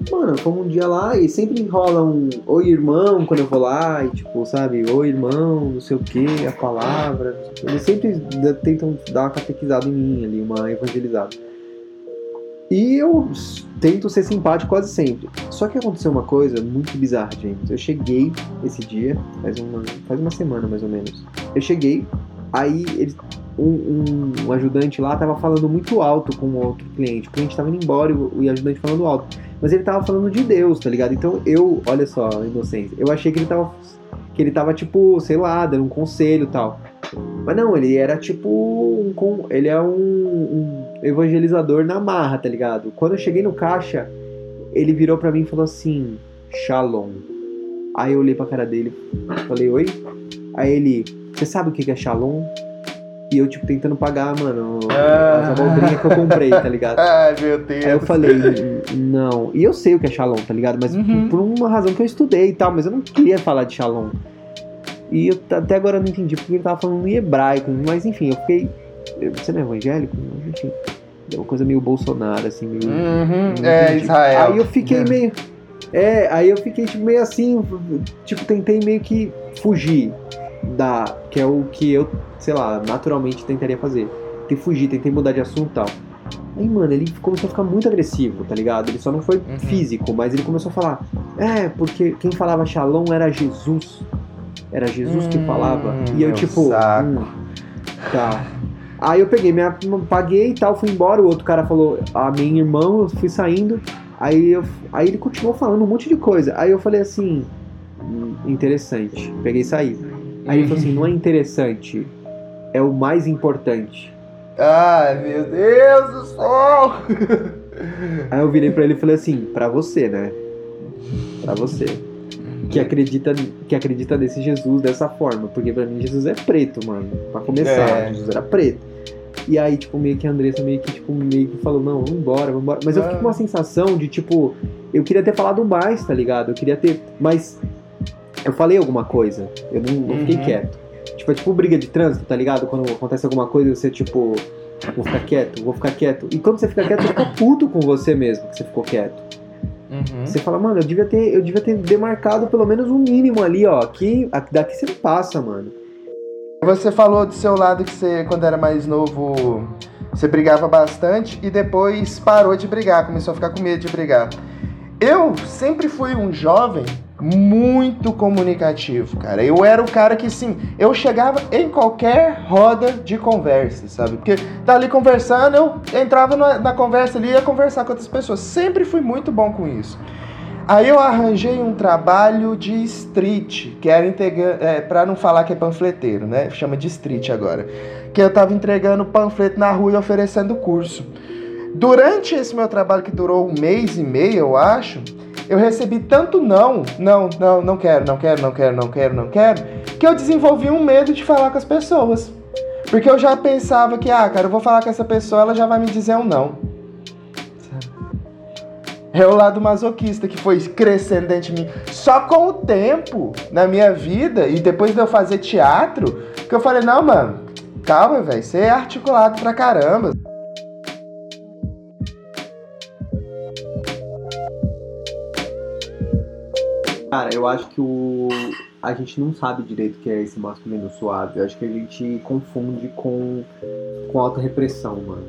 A: Mano, fomos um dia lá e sempre rola um Oi irmão quando eu vou lá, e tipo, sabe, Oi irmão, não sei o que, a palavra. Eles sempre tentam dar uma catequizada em mim ali, uma evangelizada. E eu tento ser simpático quase sempre. Só que aconteceu uma coisa muito bizarra, James. Eu cheguei esse dia, faz uma, faz uma semana mais ou menos. Eu cheguei, aí ele, um, um, um, ajudante lá tava falando muito alto com um outro cliente. O cliente tava indo embora e o, o ajudante falando alto. Mas ele tava falando de Deus, tá ligado? Então eu, olha só, inocência. Eu achei que ele tava. Que ele tava, tipo, sei lá, dando um conselho e tal. Mas não, ele era tipo um. Ele é um, um evangelizador na marra, tá ligado? Quando eu cheguei no caixa, ele virou para mim e falou assim: Shalom. Aí eu olhei pra cara dele, falei: Oi? Aí ele: Você sabe o que é Shalom? E eu, tipo, tentando pagar, mano, ah. as abobrinhas que eu comprei, tá ligado? <laughs>
B: Ai, meu Deus.
A: Aí eu falei, não. E eu sei o que é Shalom, tá ligado? Mas uhum. por uma razão que eu estudei e tal, mas eu não queria falar de Shalom. E eu até agora não entendi porque ele tava falando em hebraico, mas enfim, eu fiquei. Você não é evangélico? Enfim. É uma coisa meio Bolsonaro, assim, meio.
B: Uhum, é, Israel.
A: Aí eu fiquei é. meio. É, aí eu fiquei tipo, meio assim, tipo, tentei meio que fugir da. Que é o que eu, sei lá, naturalmente tentaria fazer. Tentei fugir, tentei mudar de assunto e tal. Aí, mano, ele começou a ficar muito agressivo, tá ligado? Ele só não foi uhum. físico, mas ele começou a falar: É, porque quem falava Shalom era Jesus. Era Jesus hum, que falava. E eu, tipo. Hum, tá. Aí eu peguei, minha, paguei e tal, fui embora. O outro cara falou, a minha irmã, eu fui saindo. Aí, eu, aí ele continuou falando um monte de coisa. Aí eu falei assim, hum, interessante. Peguei e saí. Aí ele falou assim, não é interessante, é o mais importante.
B: Ai, meu Deus do céu!
A: Aí eu virei pra ele e falei assim, pra você, né? Pra você que acredita, que acredita nesse Jesus dessa forma. Porque pra mim Jesus é preto, mano. Pra começar, é. Jesus era preto. E aí, tipo, meio que a Andressa meio que, tipo, meio que falou, não, vambora, vambora. Mas eu fiquei com uma sensação de, tipo, eu queria ter falado mais, tá ligado? Eu queria ter. Mas eu falei alguma coisa. Eu não, não fiquei uhum. quieto. Tipo, é tipo briga de trânsito, tá ligado? Quando acontece alguma coisa, você, tipo, vou ficar quieto, vou ficar quieto. E quando você fica quieto, você fica puto com você mesmo que você ficou quieto. Uhum. Você fala, mano, eu devia, ter, eu devia ter demarcado pelo menos um mínimo ali, ó. Aqui, daqui você não passa, mano.
B: Você falou do seu lado que você, quando era mais novo, você brigava bastante e depois parou de brigar, começou a ficar com medo de brigar. Eu sempre fui um jovem muito comunicativo, cara. Eu era o cara que, sim, eu chegava em qualquer roda de conversa, sabe? Porque tá ali conversando, eu entrava na, na conversa ali e ia conversar com outras pessoas. Sempre fui muito bom com isso. Aí eu arranjei um trabalho de street, que era entregando, é, para não falar que é panfleteiro, né? Chama de street agora. Que eu tava entregando panfleto na rua e oferecendo curso. Durante esse meu trabalho que durou um mês e meio, eu acho, eu recebi tanto não, não, não, não quero, não quero, não quero, não quero, não quero, que eu desenvolvi um medo de falar com as pessoas. Porque eu já pensava que, ah, cara, eu vou falar com essa pessoa, ela já vai me dizer um não. É o lado masoquista que foi crescendo dentro de mim. Só com o tempo na minha vida e depois de eu fazer teatro, que eu falei, não, mano, calma, velho, você é articulado pra caramba.
A: Cara, eu acho que o a gente não sabe direito o que é esse masculino suave. Eu acho que a gente confunde com com auto-repressão, mano.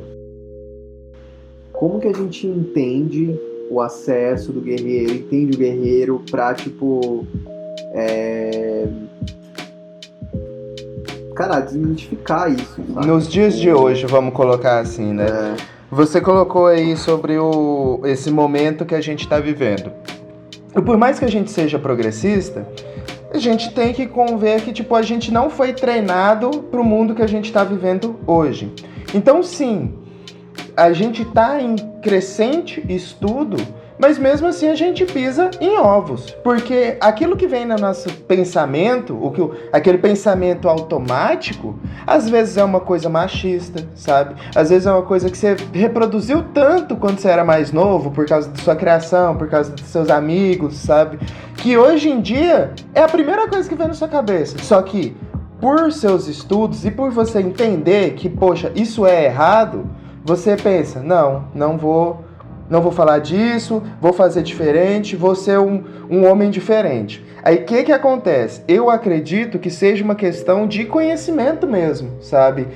A: Como que a gente entende o acesso do guerreiro, entende o guerreiro pra, tipo. É... Cara, desmitificar isso. Sabe?
B: Nos dias de hoje, vamos colocar assim, né? É. Você colocou aí sobre o, esse momento que a gente está vivendo. E por mais que a gente seja progressista, a gente tem que conver que tipo a gente não foi treinado para o mundo que a gente está vivendo hoje. Então sim, a gente está em crescente estudo, mas mesmo assim a gente pisa em ovos, porque aquilo que vem no nosso pensamento, o que aquele pensamento automático, às vezes é uma coisa machista, sabe? Às vezes é uma coisa que você reproduziu tanto quando você era mais novo, por causa da sua criação, por causa dos seus amigos, sabe? Que hoje em dia é a primeira coisa que vem na sua cabeça. Só que por seus estudos e por você entender que, poxa, isso é errado, você pensa, não, não vou, não vou falar disso, vou fazer diferente, vou ser um, um homem diferente. Aí o que que acontece? Eu acredito que seja uma questão de conhecimento mesmo, sabe?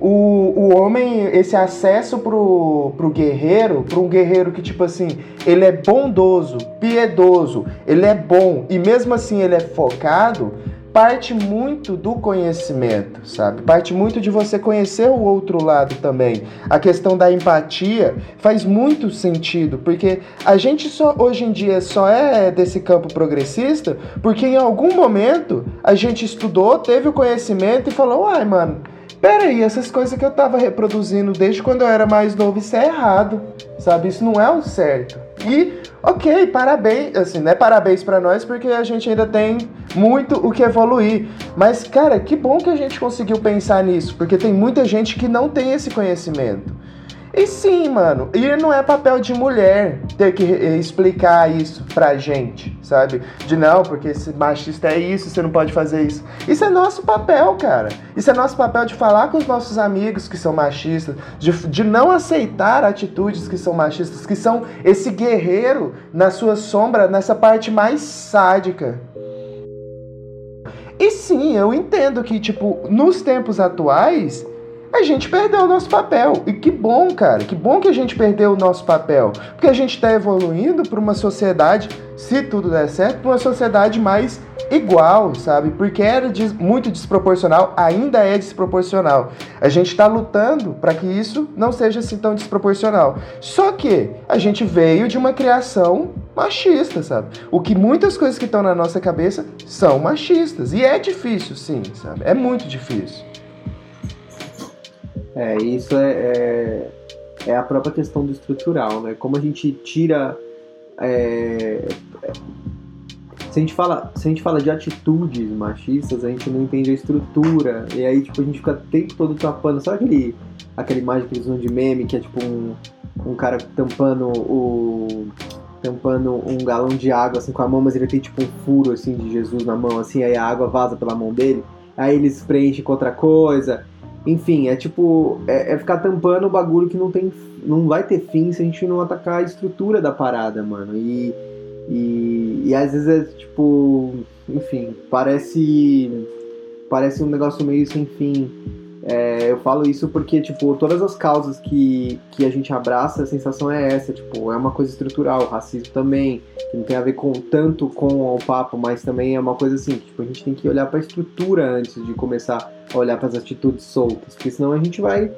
B: O, o homem, esse acesso pro, pro guerreiro, para um guerreiro que, tipo assim, ele é bondoso, piedoso, ele é bom e mesmo assim ele é focado, parte muito do conhecimento, sabe? Parte muito de você conhecer o outro lado também. A questão da empatia faz muito sentido, porque a gente só hoje em dia só é desse campo progressista porque em algum momento a gente estudou, teve o conhecimento e falou: "Uai, mano, pera aí, essas coisas que eu tava reproduzindo desde quando eu era mais novo, isso é errado, sabe? Isso não é o certo. E, ok, parabéns, assim, né? Parabéns para nós, porque a gente ainda tem muito o que evoluir. Mas, cara, que bom que a gente conseguiu pensar nisso, porque tem muita gente que não tem esse conhecimento. E sim, mano, e não é papel de mulher ter que explicar isso pra gente, sabe? De não, porque esse machista é isso, você não pode fazer isso. Isso é nosso papel, cara. Isso é nosso papel de falar com os nossos amigos que são machistas, de, de não aceitar atitudes que são machistas, que são esse guerreiro na sua sombra, nessa parte mais sádica. E sim, eu entendo que, tipo, nos tempos atuais a gente perdeu o nosso papel. E que bom, cara, que bom que a gente perdeu o nosso papel. Porque a gente está evoluindo para uma sociedade, se tudo der certo, uma sociedade mais igual, sabe? Porque era muito desproporcional, ainda é desproporcional. A gente está lutando para que isso não seja assim tão desproporcional. Só que a gente veio de uma criação machista, sabe? O que muitas coisas que estão na nossa cabeça são machistas. E é difícil, sim, sabe? É muito difícil.
A: É, isso é, é, é, a própria questão do estrutural, né? Como a gente tira. É, se, a gente fala, se a gente fala de atitudes machistas, a gente não entende a estrutura. E aí, tipo, a gente fica o tempo todo tapando. Sabe aquele, aquela imagem que eles usam de meme, que é tipo um, um cara tampando o. tampando um galão de água assim com a mão, mas ele tem tipo um furo assim de Jesus na mão, assim, aí a água vaza pela mão dele. Aí eles preenchem com outra coisa. Enfim, é tipo. É, é, ficar tampando o bagulho que não tem. Não vai ter fim se a gente não atacar a estrutura da parada, mano. E. E, e às vezes é tipo. Enfim, parece. Parece um negócio meio sem fim. É, eu falo isso porque, tipo, todas as causas que, que a gente abraça, a sensação é essa, tipo, é uma coisa estrutural, o racismo também, que não tem a ver com tanto com o papo, mas também é uma coisa assim, tipo, a gente tem que olhar para a estrutura antes de começar olhar para as atitudes soltas, porque senão a gente vai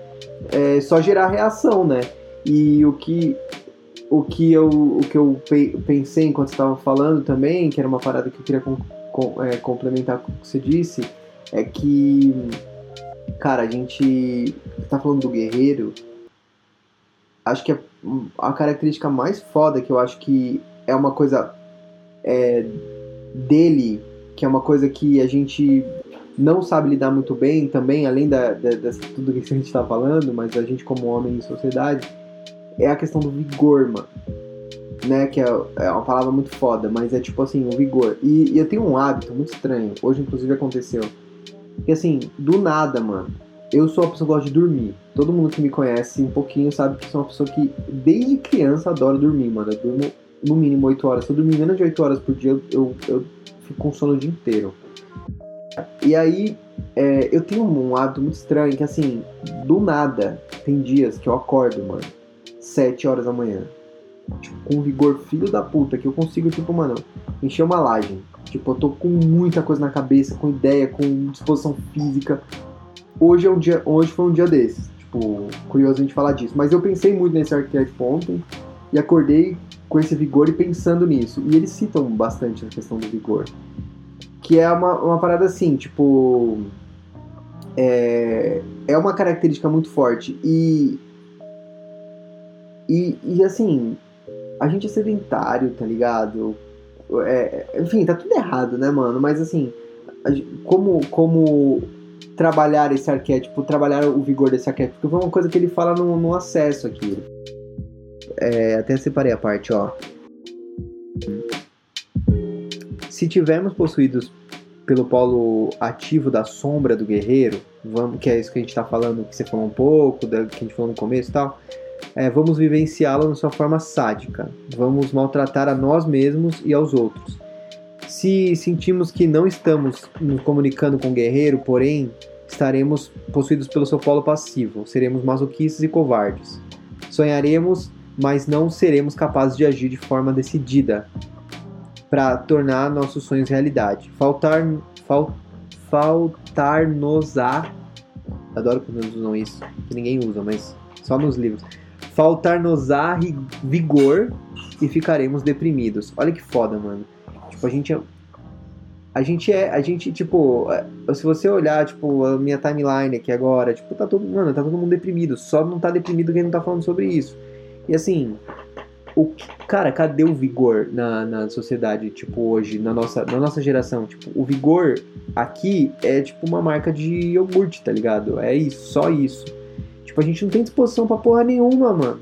A: é, só gerar reação, né? E o que o que eu, o que eu pensei enquanto estava falando também, que era uma parada que eu queria com, com, é, complementar com o que você disse, é que Cara, a gente tá falando do guerreiro. Acho que a, a característica mais foda que eu acho que é uma coisa é, dele, que é uma coisa que a gente não sabe lidar muito bem também, além da, da, da tudo que a gente está falando, mas a gente como homem em sociedade, é a questão do vigor, mano. Né, que é, é uma palavra muito foda, mas é tipo assim, o vigor. E, e eu tenho um hábito muito estranho, hoje inclusive aconteceu. Que assim, do nada, mano, eu sou uma pessoa que gosta de dormir. Todo mundo que me conhece um pouquinho sabe que sou uma pessoa que, desde criança, adora dormir, mano. Eu durmo no mínimo 8 horas. Se eu dormir menos de 8 horas por dia, eu, eu, eu fico com sono o dia inteiro. E aí, é, eu tenho um hábito muito estranho que, assim, do nada, tem dias que eu acordo, mano, 7 horas da manhã. Tipo, com vigor filho da puta, que eu consigo, tipo, mano, encher uma laje. Tipo, eu tô com muita coisa na cabeça, com ideia, com disposição física. Hoje, é um dia, hoje foi um dia desses. Tipo, curioso a gente falar disso. Mas eu pensei muito nesse arquétipo ontem e acordei com esse vigor e pensando nisso. E eles citam bastante a questão do vigor. Que é uma, uma parada assim, tipo. É, é uma característica muito forte. E, e. E assim, a gente é sedentário, tá ligado? É, enfim, tá tudo errado, né, mano? Mas assim, como, como trabalhar esse arquétipo, trabalhar o vigor desse arquétipo? Porque foi uma coisa que ele fala no, no acesso aqui. É, até separei a parte, ó. Se tivermos possuídos pelo polo ativo da sombra do guerreiro, vamos, que é isso que a gente está falando, que você falou um pouco, da, que a gente falou no começo e tal, é, vamos vivenciá-la na sua forma sádica. Vamos maltratar a nós mesmos e aos outros. Se sentimos que não estamos nos comunicando com o guerreiro, porém, estaremos possuídos pelo seu polo passivo, seremos masoquistas e covardes. Sonharemos mas não seremos capazes de agir de forma decidida para tornar nossos sonhos realidade. Faltar, fal, faltar-nos-á, adoro quando eles usam isso, que ninguém usa, mas só nos livros. Faltar-nos-á vigor e ficaremos deprimidos. Olha que foda, mano. Tipo, a gente é a gente é, a gente, tipo, é, se você olhar, tipo, a minha timeline aqui agora, tipo, tá todo, mano, tá todo mundo deprimido, só não tá deprimido quem não tá falando sobre isso. E assim, o cara, cadê o vigor na, na sociedade, tipo, hoje, na nossa, na nossa geração? Tipo, o vigor aqui é tipo uma marca de iogurte, tá ligado? É isso, só isso. Tipo, a gente não tem disposição pra porra nenhuma, mano.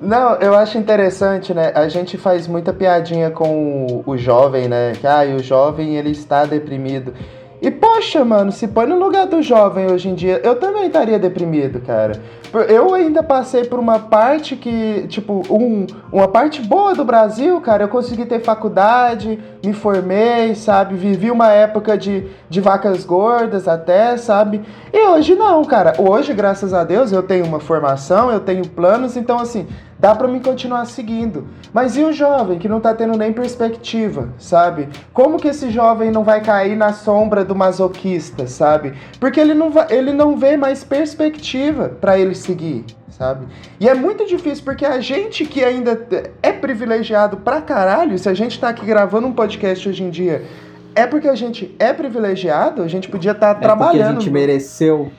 B: Não, eu acho interessante, né? A gente faz muita piadinha com o, o jovem, né? Que ah, o jovem ele está deprimido. E poxa, mano, se põe no lugar do jovem hoje em dia, eu também estaria deprimido, cara. Eu ainda passei por uma parte que, tipo, um, uma parte boa do Brasil, cara. Eu consegui ter faculdade, me formei, sabe? Vivi uma época de, de vacas gordas até, sabe? E hoje não, cara. Hoje, graças a Deus, eu tenho uma formação, eu tenho planos, então assim, dá para mim continuar seguindo. Mas e o jovem que não tá tendo nem perspectiva, sabe? Como que esse jovem não vai cair na sombra do masoquista, sabe? Porque ele não, vai, ele não vê mais perspectiva para ele seguir, sabe? E é muito difícil porque a gente que ainda é privilegiado pra caralho, se a gente tá aqui gravando um podcast hoje em dia, é porque a gente é privilegiado, a gente podia estar tá é trabalhando. Porque a
A: gente mereceu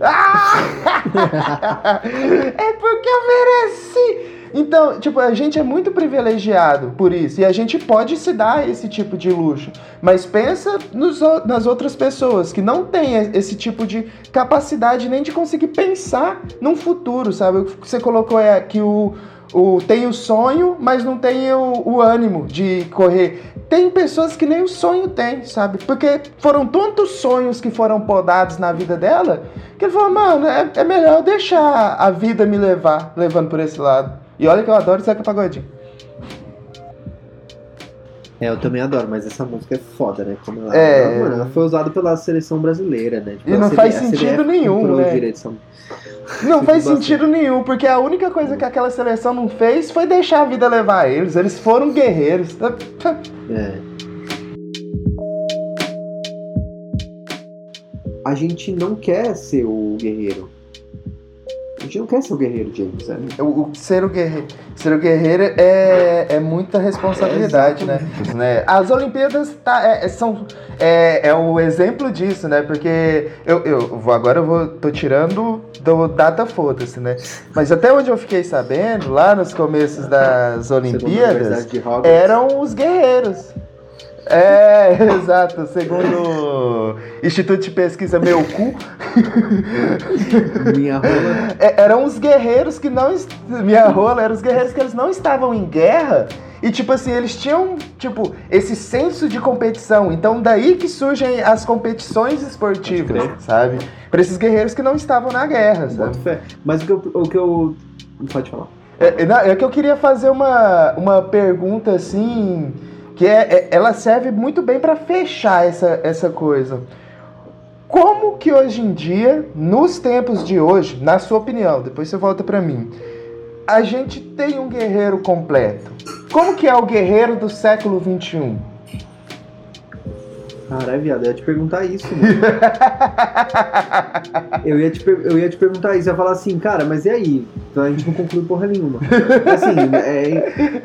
B: ah! <laughs> é porque! Então, tipo, a gente é muito privilegiado por isso e a gente pode se dar esse tipo de luxo. Mas pensa nos, nas outras pessoas que não têm esse tipo de capacidade nem de conseguir pensar num futuro, sabe? Você colocou é que o, o, tem o sonho, mas não tem o, o ânimo de correr. Tem pessoas que nem o sonho tem, sabe? Porque foram tantos sonhos que foram podados na vida dela que ele falou, mano, é, é melhor deixar a vida me levar, levando por esse lado. E olha que eu adoro Zeca Pagodinho.
A: É, eu também adoro, mas essa música é foda, né? Como ela, é... ela, mano, ela foi usada pela seleção brasileira, né?
B: Tipo, e não faz sentido nenhum, né? Direção... Não <laughs> faz sentido nenhum, porque a única coisa que aquela seleção não fez foi deixar a vida levar eles. Eles foram guerreiros. É.
A: A gente não quer ser o guerreiro. A gente não quer ser o guerreiro, James. Né?
B: O, o, ser o guerreiro, ser o guerreiro é, é muita responsabilidade, é, né? As Olimpíadas tá, é, é, são é, é o exemplo disso, né? Porque eu, eu vou agora eu vou tô tirando do data foda-se, né? Mas até onde eu fiquei sabendo, lá nos começos das Olimpíadas, eram os guerreiros. É, <laughs> exato. Segundo o Instituto de Pesquisa Meu Cu. <laughs>
A: Minha rola.
B: É, eram os guerreiros que não. Minha rola, eram os guerreiros que eles não estavam em guerra. E, tipo assim, eles tinham, tipo, esse senso de competição. Então, daí que surgem as competições esportivas, sabe? Pra esses guerreiros que não estavam na guerra, sabe?
A: Mas o que eu. O que eu... Pode falar.
B: É, é, é que eu queria fazer uma, uma pergunta assim, que é, é- ela serve muito bem para fechar essa, essa coisa. Como que hoje em dia, nos tempos de hoje, na sua opinião, depois você volta para mim, a gente tem um guerreiro completo? Como que é o guerreiro do século um? XXI?
A: Caralho, viado, eu ia te perguntar isso, mano. <laughs> eu, ia te eu ia te perguntar isso, eu ia falar assim, cara, mas e aí? Então a gente não conclui porra nenhuma. Assim, é.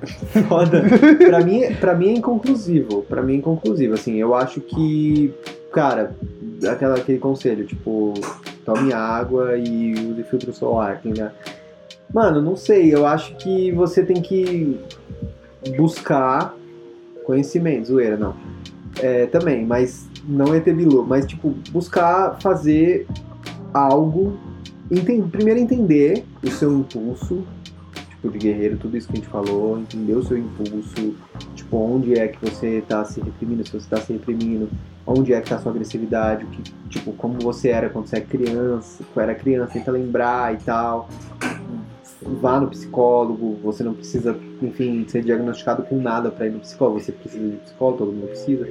A: <laughs> Foda. Pra mim, pra mim é inconclusivo. Pra mim é inconclusivo. Assim, eu acho que. Cara, aquela, aquele conselho, tipo, tome água e use filtro solar, né? Mano, não sei, eu acho que você tem que buscar conhecimento, zoeira, não. É, também, mas não é ter bilu, mas tipo, buscar fazer algo, enten- primeiro entender o seu impulso, tipo, de guerreiro, tudo isso que a gente falou, entender o seu impulso, tipo, onde é que você tá se reprimindo, se você tá se reprimindo, onde é que tá a sua agressividade, que, tipo, como você era quando você é criança, quando era criança, tenta lembrar e tal. Vá no psicólogo, você não precisa, enfim, ser diagnosticado com nada pra ir no psicólogo, você precisa de psicólogo, todo mundo precisa.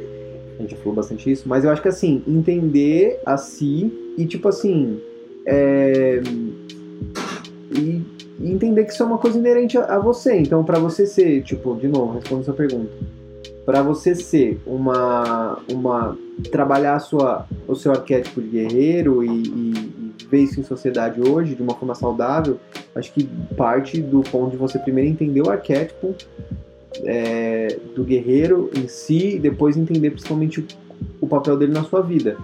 A: A gente falou bastante isso, mas eu acho que assim, entender a si e tipo assim. é, E, e entender que isso é uma coisa inerente a, a você. Então, pra você ser, tipo, de novo, respondendo a sua pergunta. Pra você ser uma. uma trabalhar sua, o seu arquétipo de guerreiro e, e- e ver isso em sociedade hoje de uma forma saudável, acho que parte do ponto de você primeiro entender o arquétipo é, do guerreiro em si e depois entender principalmente o, o papel dele na sua vida.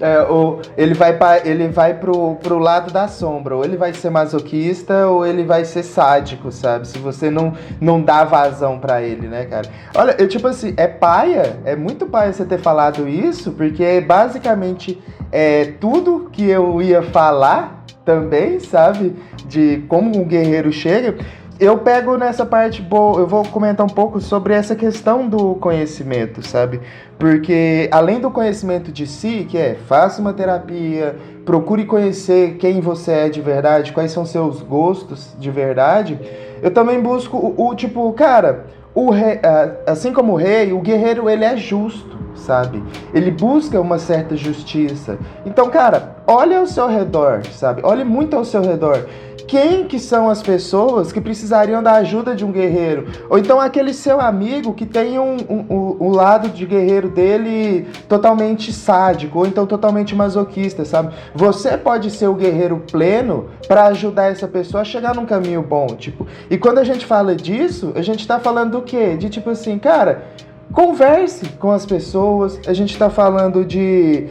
B: É, ou ele vai, pra, ele vai pro, pro lado da sombra, ou ele vai ser masoquista, ou ele vai ser sádico, sabe? Se você não, não dá vazão pra ele, né, cara? Olha, eu tipo assim, é paia, é muito paia você ter falado isso, porque basicamente é tudo que eu ia falar também, sabe? De como um guerreiro chega. Eu pego nessa parte boa, eu vou comentar um pouco sobre essa questão do conhecimento, sabe? Porque além do conhecimento de si, que é faça uma terapia, procure conhecer quem você é de verdade, quais são seus gostos de verdade, eu também busco o, o tipo, cara, o rei, assim como o rei, o guerreiro ele é justo, sabe? Ele busca uma certa justiça. Então, cara, olha ao seu redor, sabe? Olhe muito ao seu redor. Quem que são as pessoas que precisariam da ajuda de um guerreiro? Ou então aquele seu amigo que tem um, um, um- lado de guerreiro dele totalmente sádico, ou então totalmente masoquista, sabe? Você pode ser o guerreiro pleno para ajudar essa pessoa a chegar num caminho bom, tipo. E quando a gente fala disso, a gente tá falando do quê? De tipo assim, cara, converse com as pessoas. A gente tá falando de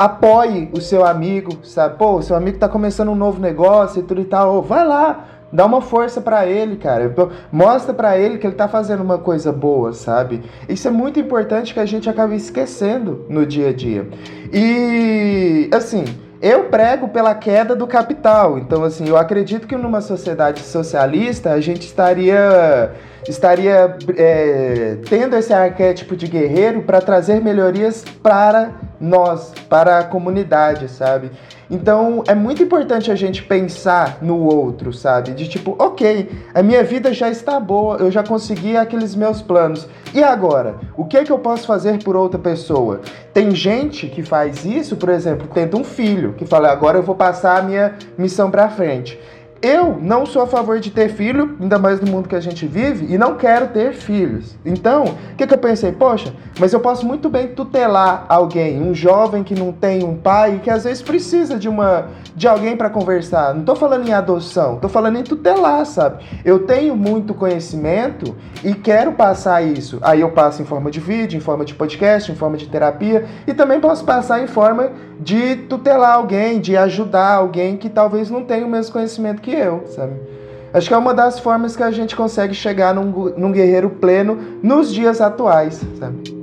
B: apoie o seu amigo, sabe? Pô, o seu amigo tá começando um novo negócio e tudo e tal. Ô, vai lá, dá uma força pra ele, cara. Mostra pra ele que ele tá fazendo uma coisa boa, sabe? Isso é muito importante que a gente acaba esquecendo no dia a dia. E assim, eu prego pela queda do capital. Então, assim, eu acredito que numa sociedade socialista a gente estaria estaria é, tendo esse arquétipo de guerreiro para trazer melhorias para nós, para a comunidade, sabe? Então é muito importante a gente pensar no outro, sabe? De tipo, ok, a minha vida já está boa, eu já consegui aqueles meus planos. E agora? O que é que eu posso fazer por outra pessoa? Tem gente que faz isso, por exemplo, tendo um filho, que fala, agora eu vou passar a minha missão para frente. Eu não sou a favor de ter filho, ainda mais no mundo que a gente vive, e não quero ter filhos. Então, o que, que eu pensei? Poxa, mas eu posso muito bem tutelar alguém, um jovem que não tem um pai que às vezes precisa de uma de alguém para conversar. Não tô falando em adoção, tô falando em tutelar, sabe? Eu tenho muito conhecimento e quero passar isso. Aí eu passo em forma de vídeo, em forma de podcast, em forma de terapia e também posso passar em forma de tutelar alguém, de ajudar alguém que talvez não tenha o mesmo conhecimento que eu, sabe? Acho que é uma das formas que a gente consegue chegar num, num guerreiro pleno nos dias atuais, sabe?